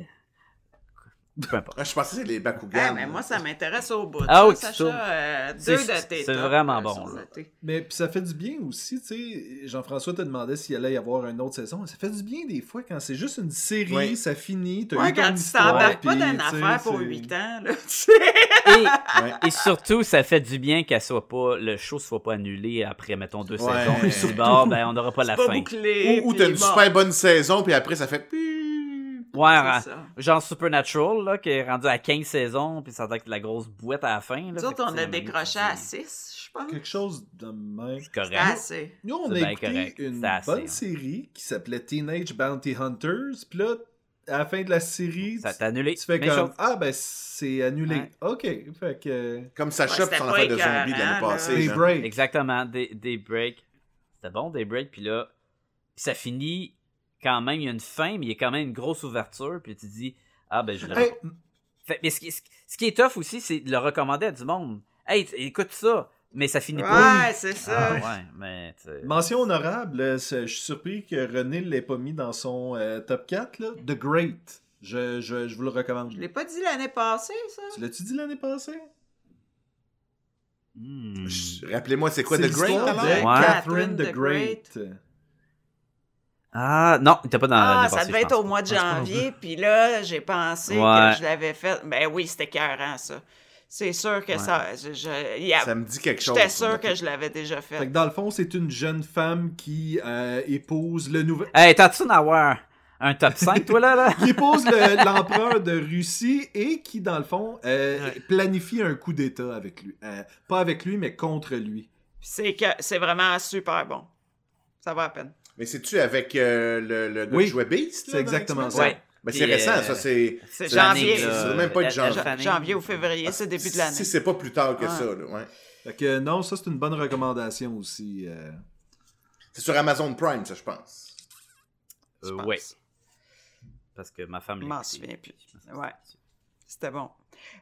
Peu importe. Ah, je pensais que c'était les Ah, Bakugan. mais moi, ça m'intéresse au bout. Ah ça, oui, Sacha, ça. euh, C'est- deux de tes c'est vraiment euh, bon, là. Mais puis ça fait du bien aussi, tu sais. Jean-François te demandait s'il allait y avoir une autre saison. Ça fait du bien des fois quand c'est juste une série, Oui. ça finit. T'as Ouais, eu ton quand tu histoire, t'embarques pas puis, dans une tu sais, affaire pour c'est- 8 ans, là, tu sais. Et, Ouais. et surtout, ça fait du bien qu'elle soit pas, le show soit pas annulé après, mettons, deux Ouais. saisons. Et Surtout. ben, on n'aura pas la C'est pas fin. bouclé. Ou, ou t'as une bon, super bonne saison, puis après, ça fait... Ouais, genre Supernatural, là, qui est rendu à 15 saisons, puis ça doit être la grosse boîte à la fin. Là, Nous autres, on a décroché à tu dis, 6, je pense. Quelque chose de même. C'est correct. assez. Nous, on a écouté correct. une assez, bonne hein. série qui s'appelait Teenage Bounty Hunters. Puis là, à la fin de la série, Ça tu, annulé. tu fais Même comme chose. Ah, ben c'est annulé. Ouais. Ok. Fait que. Comme Sacha Ouais, son affaire de zombies de l'année passée. breaks. Exactement, des, des breaks. C'était bon, des breaks, puis là, ça finit quand même, il y a une fin, mais il y a quand même une grosse ouverture, puis tu dis, ah ben je le Hey, Fait- mais ce qui, ce- ce qui est tough aussi, c'est de le recommander à du monde. Hey, écoute ça, mais ça finit pas. Ouais, c'est ça. Ah ouais, mais mention honorable, euh, je suis surpris que René ne l'ait pas mis dans son euh, top 4. Là. The Great. Je, je, je vous le recommande. Je l'ai pas dit l'année passée, ça? Tu l'as-tu dit l'année passée? Hmm. Rappelez-moi, c'est quoi The Great, l'histoire alors? de Ouais. Catherine the Catherine the Great. Ah, non, il était pas dans Ah, l'année ça devait je être au pense. mois de non janvier, puis là, j'ai pensé Ouais. que je l'avais fait. Ben oui, c'était écœurant, ça. C'est sûr que Ouais. ça. Je, je- Ça me dit quelque chose. J'étais sûr que je l'avais déjà Fait fait. que dans le fond, c'est une jeune femme qui euh, épouse le nouvel. Hey, t'as-tu d'avoir un top 5, toi, là? là? qui épouse le- l'empereur de Russie et qui, dans le fond, euh, planifie un coup d'État avec lui. Euh, pas avec lui, mais contre lui. C'est que c'est vraiment super bon. Ça va à peine. Mais c'est-tu avec euh, le, le gars Oui, qui jouait Beast? là, c'est exactement X-Men? Ouais. Ben, c'est récent, euh, ça, c'est... C'est C'est janvier. Ça doit même pas être Elle- elle- janvier. Janvier ou février, c'est début de l'année. Si c'est pas plus tard que ça, là, ouais. Fait que non, ça, c'est une bonne recommandation aussi. euh. C'est sur Amazon Prime, ça, je pense. Euh, ouais. Parce que ma femme Je m'en souviens plus. Ouais. C'était bon.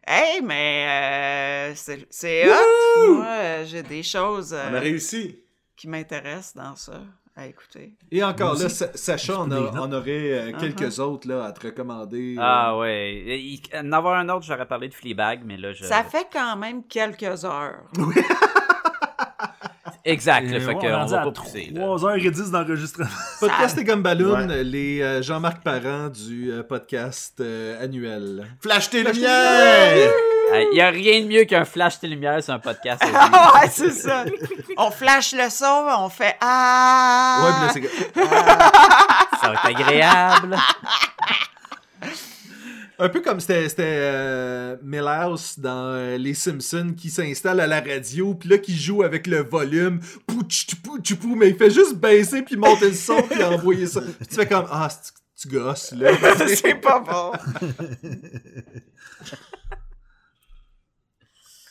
Hey, mais euh, c'est c'est hot. Moi, euh, j'ai des choses euh, On a réussi. qui m'intéressent dans ça à écouter. Et encore Moi là, aussi. Sacha, on, a- aurait euh, Uh-huh. quelques autres là, à te recommander. euh. Ah ouais. En avoir un autre, j'aurais parlé de Fleabag, mais là, je... Ça fait quand même quelques heures. Exact, Et le fait qu'on va pas pousser. là. 3h10 d'enregistrement. Podcast et comme Balloon, Ouais. les euh, Jean-Marc Parent du euh, podcast euh, annuel. Flash tes lumières! Il n'y a rien de mieux qu'un flash de lumière sur un podcast. Ah ouais, c'est ça. On flash le son, on fait Ah! Ouais, puis là, c'est Ça va être agréable. Un peu comme c'était c'était, euh, Milhouse dans euh, Les Simpsons qui s'installe à la radio, puis là qui joue avec le volume, pouch, pou, tchou, pou, mais il fait juste baisser puis monter le son puis envoyer ça. Puis tu fais comme ah c'est- tu gosses là. c'est pas bon.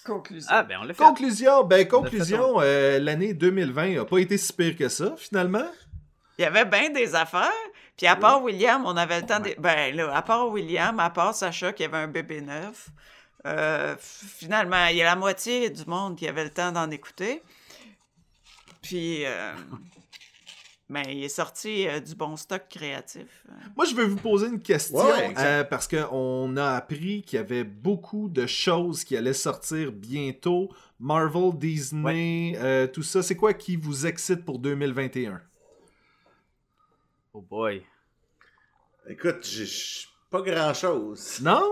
Conclusion. Ah, ben on l'a fait. conclusion, ben conclusion, euh, l'année 2020 a pas été si pire que ça finalement. Il y avait bien des affaires. Puis à part William, on avait le temps de... Ben là, à part William, à part Sacha qui avait un bébé neuf, euh, finalement, il y a la moitié du monde qui avait le temps d'en écouter. Puis... euh, ben, il est sorti euh, du bon stock créatif. Moi, je veux vous poser une question Ouais, euh, parce qu'on a appris qu'il y avait beaucoup de choses qui allaient sortir bientôt. Marvel, Disney, euh, tout ça. C'est quoi qui vous excite pour 2021? Oh boy. Écoute, j'ai pas grand-chose. Non?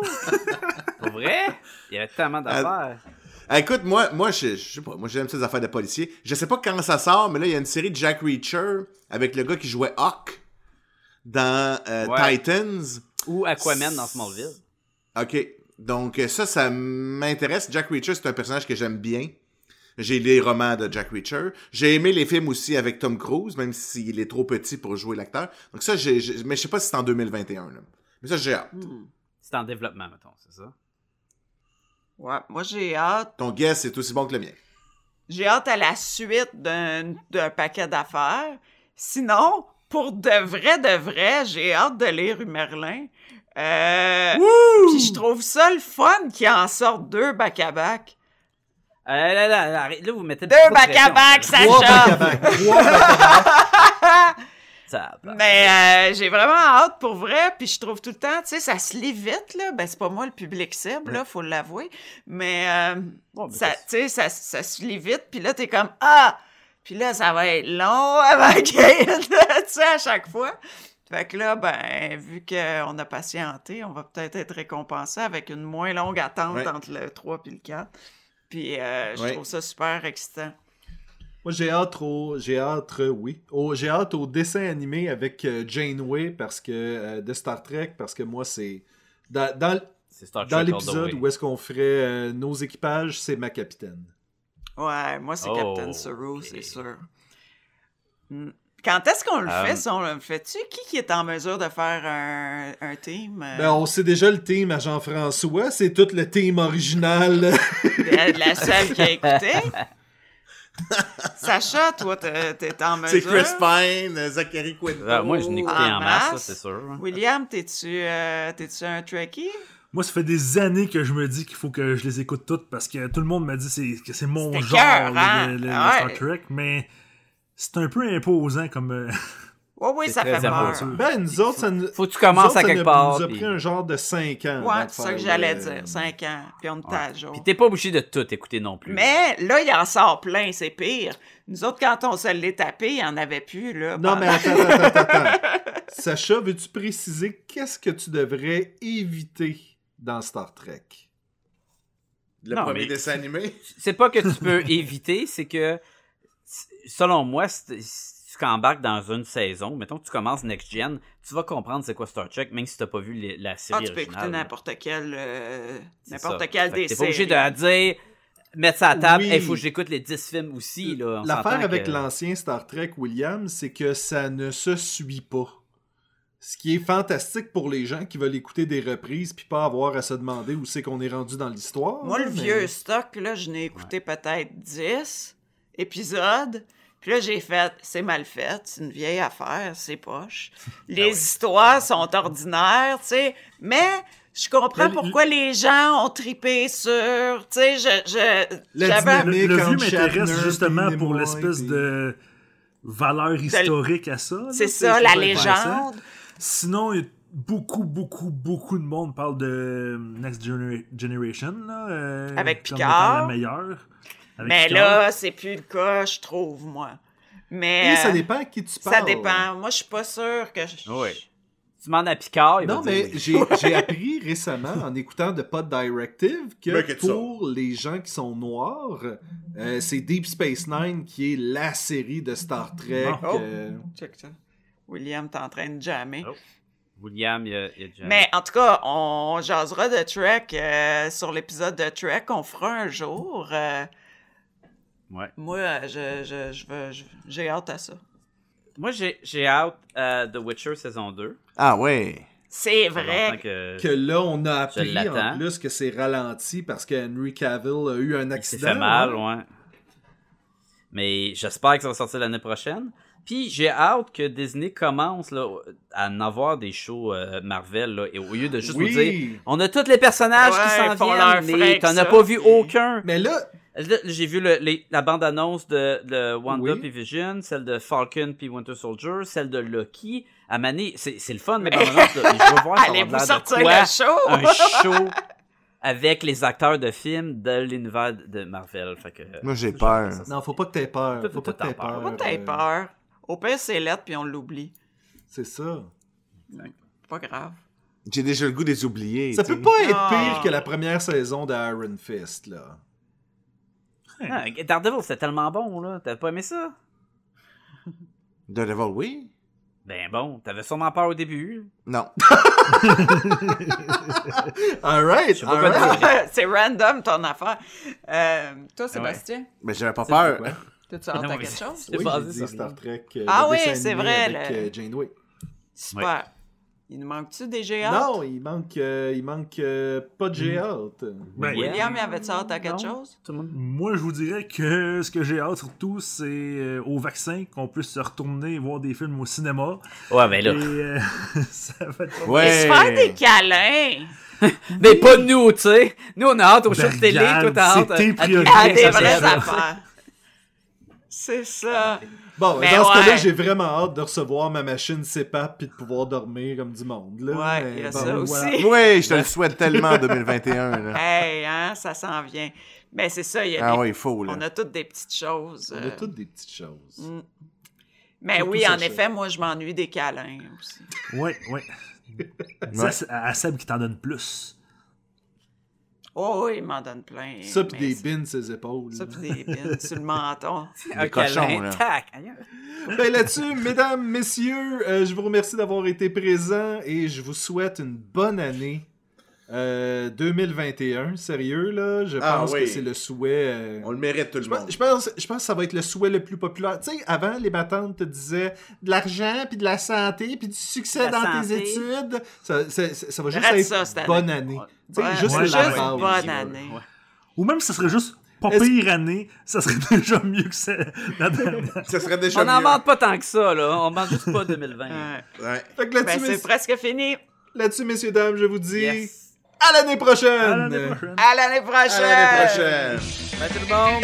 Pour vrai? Il y avait tellement d'affaires. Écoute, moi, moi, je, je sais pas, moi j'aime ces affaires de policiers. Je sais pas quand ça sort, mais là, il y a une série de Jack Reacher avec le gars qui jouait Hawk dans euh, Ouais. Titans. Ou Aquaman dans Smallville. Ok, donc ça, ça m'intéresse. Jack Reacher, c'est un personnage que j'aime bien. J'ai les romans de Jack Reacher. J'ai aimé les films aussi avec Tom Cruise, même s'il est trop petit pour jouer l'acteur. Donc ça, j'ai, j'ai- mais je sais pas si c'est en 2021. Là. Mais ça, j'ai hâte. Hmm. C'est en développement, mettons, c'est ça? Ouais, moi j'ai hâte. Ton guess est aussi bon que le mien. J'ai hâte à la suite d'un paquet d'affaires. Sinon, pour de vrai, de vrai, j'ai hâte de lire Merlin. Euh, Puis je trouve ça le fun qu'il en sorte deux back-à-back. Euh, là, là, là, vous mettez Deux back-à-back. Trois back-à-back. Mais euh, j'ai vraiment hâte pour vrai, puis je trouve tout le temps, tu sais, ça se lit vite, là. Ben, c'est pas moi le public cible, là, faut l'avouer. Mais, euh, Bon, mais ça, tu sais, ça, ça se lit vite, puis là, t'es comme Ah! Puis là, ça va être long avant qu'il tu sais, à chaque fois. Fait que là, ben, vu qu'on a patienté, on va peut-être être récompensé avec une moins longue attente Ouais. entre le 3 et le 4. Puis euh, je Ouais. trouve ça super excitant. Moi, j'ai hâte au, j'ai hâte, euh, oui, au, j'ai hâte au dessin animé avec euh, Janeway parce que euh, de Star Trek parce que moi c'est dans, dans, C'est Star dans l'épisode où est-ce qu'on ferait euh, nos équipages, c'est ma capitaine. Ouais, moi, c'est Oh, Captain Saru, c'est sûr. Hmm. Quand est-ce qu'on le fait, ça? On le fait-tu? Qui, qui est en mesure de faire un, un team? euh, Ben, on sait déjà le team à Jean-François, c'est tout le team original. de la seule qui a écouté? Sacha, toi, t'es en mesure? C'est Chris Pine, euh, Zachary Quinto. Ah, moi, je n'ai écouté En en masse, ça, masse. c'est sûr. William, t'es-tu euh, t'es-tu un Trekkie? Moi, ça fait des années que je me dis qu'il faut que je les écoute toutes parce que tout le monde m'a dit c'est- que c'est mon genre, le, le- le Ouais. Star Trek, mais c'est un peu imposant comme. euh, Oui, oui, C'est ça fait peur. ben, nous autres, ça nous, Faut que tu commences autres, à ça quelque nous- part. nous a puis- pris un genre de 5 ans. Ouais, c'est ça que j'allais le- dire. 5 ans. Puis on était à jour. Puis t'es pas obligé de tout écouter non plus. Mais là, il en sort plein, c'est pire. Nous autres, quand on se l'est tapé, il n'y en avait plus, là. Non, mais attends, attends, attends, attends. Sacha, veux-tu préciser qu'est-ce que tu devrais éviter dans Star Trek? Le Non, premier dessin animé? c'est pas que tu peux éviter, c'est que, selon moi, si tu dans une saison, mettons que tu commences Next Gen, tu vas comprendre c'est quoi Star Trek, même si t'as pas vu les- la Ah, série tu peux écouter n'importe quel, euh, n'importe quel des T'es pas obligé de dire, mettre ça à table, Oui. il faut que j'écoute les 10 films aussi. L'affaire avec que- l'ancien Star Trek, William, c'est que ça ne se suit pas. Ce qui est fantastique pour les gens qui veulent écouter des reprises puis pas avoir à se demander où c'est qu'on est rendu dans l'histoire. Moi, le mais- vieux stock, là, je n'ai écouté peut-être 10 épisodes. Puis là, j'ai fait, c'est mal fait, c'est une vieille affaire, c'est poche. Les histoires sont ordinaires, tu sais. Mais je comprends le- pourquoi les gens ont tripé sur, tu sais, je, je, le, dynamique le entre vieux m'intéresse justement pour l'espèce puis- de valeur historique à ça. c'est ça, la légende. Sinon, beaucoup, beaucoup, beaucoup de monde parle de Next Genera- Generation. Là, euh, Avec comme Picard. étant la meilleure. Mais là, c'est plus le cas, je trouve, moi. Mais Et ça euh, dépend à qui tu parles. ça dépend. Moi, je suis pas sûre que je... Oui. Tu demandes à Picard, il Non, va mais oui. j'ai j'ai appris récemment en écoutant de Pod Directive que pour les gens qui sont noirs, euh, c'est Deep Space Nine qui est la série de Star Trek. Oh. euh, Check ça. William, t'es en train de jammer. Oh. William, il y a, il y a déjà- Mais en tout cas, on jasera de Trek euh, sur l'épisode de Trek qu'on fera un jour. Euh, Ouais. moi, euh, je, je, je veux- je- j'ai hâte à ça. Moi, j'ai j'ai hâte euh, The Witcher saison 2. Ah ouais. C'est Ça vrai. que- que là, on a appris en plus que c'est ralenti parce que Henry Cavill a eu un Il accident. fait mal, hein. ouais. Mais j'espère que ça va sortir l'année prochaine. Puis j'ai hâte que Disney commence là, à en avoir des shows euh, Marvel là, et au lieu de juste nous dire Oui, on a tous les personnages Ouais, qui s'en viennent, mais t'en as ça, pas vu aucun. mais Là, J'ai vu le- les- la bande-annonce de, de Wanda Oui. puis Vision, celle de Falcon puis Winter Soldier, celle de Loki. À Mané, c'est le fun, Mais- là, et je veux voir ça va Allez-vous de sortir quoi, le show? un show avec les acteurs de films de l'univers de Marvel. Fait que, Moi, j'ai peur. ça, non, faut pas que t'aies peur. Toi, Faut pas que t'aies peur. peur. Pas t'aies euh, peur. Au pire, c'est lettre, puis on l'oublie. C'est ça. Pas grave. J'ai déjà le goût des oubliés. Ça peut pas être pire que la première saison de Iron Fist, là. Ah, Daredevil, c'était tellement bon, là. T'avais pas aimé ça? Daredevil, oui. Ben bon, t'avais sûrement peur au début. Non. Alright, dire. c'est random ton affaire. Euh, toi, Sébastien, Mais j'avais pas peur. t'as-tu mais quelque chose? C'est Oui, j'ai dit Star. Trek. euh, Ah oui, c'est vrai, Avec le- euh, Janeway. Super. Il nous manque-tu des géants? Non, il manque, euh, il manque euh, pas de G-Out. Ben, William, y avait-tu hâte à quelque Non. chose? Moi, je vous dirais que ce que j'ai hâte surtout, c'est euh, au vaccin qu'on puisse se retourner voir des films au cinéma. Ouais, ben Et là. euh, ça va être pas Ouais. Et se faire des câlins! Mais pas nous, tu sais. Nous, on a hâte au show Ben, de télé, toi, t'as hâte. c'est tes priorités, à- des vraies affaires. C'est ça. Bon, Mais dans ce cas-là, ouais. j'ai vraiment hâte de recevoir ma machine CPAP puis de pouvoir dormir comme du monde. Là. Ouais, il y a bon, ça voilà. aussi. Oui, je te le souhaite tellement en 2021. Là. Hey, hein, ça s'en vient. Mais c'est ça, il y a Ah des- oui, il faut. Là. on a toutes des petites choses. On a euh, toutes des petites choses. mm. Mais Surtout oui, en ça, effet, moi, je m'ennuie des câlins aussi. Oui, oui. Ça, c'est à Seb qui t'en donne plus. Oh oui, il m'en donne plein. Ça mais des bins ses épaules. Ça pis des bines sur le menton. Un cochons, câlin, là. tac. Ben là-dessus, mesdames, messieurs, euh, je vous remercie d'avoir été présents et je vous souhaite une bonne année euh, 2021. Sérieux, là, je Ah pense oui. que c'est le souhait. euh, On le mérite tout le Je monde. pense, je, pense, je pense que ça va être le souhait le plus populaire. Tu sais, avant, les matantes te disaient de l'argent, puis de la santé, puis du succès La dans tes études. Ça, ça- ça- ça va juste Arrête être ça, année. bonne année. Ouais, juste ouais, la juste base. bonne année. Ou même si ça serait juste pas pire année, ça serait déjà mieux que ça, la dernière. Ça serait déjà On n'en demande pas tant que ça, là. On demande juste pas 2020. Ouais. Ouais. Fait que là-dessus, Ben, c'est presque fini. là-dessus, messieurs, dames, je vous dis Yes. À l'année prochaine! À l'année prochaine. À l'année À prochaine! l'année prochaine. Bye tout le monde.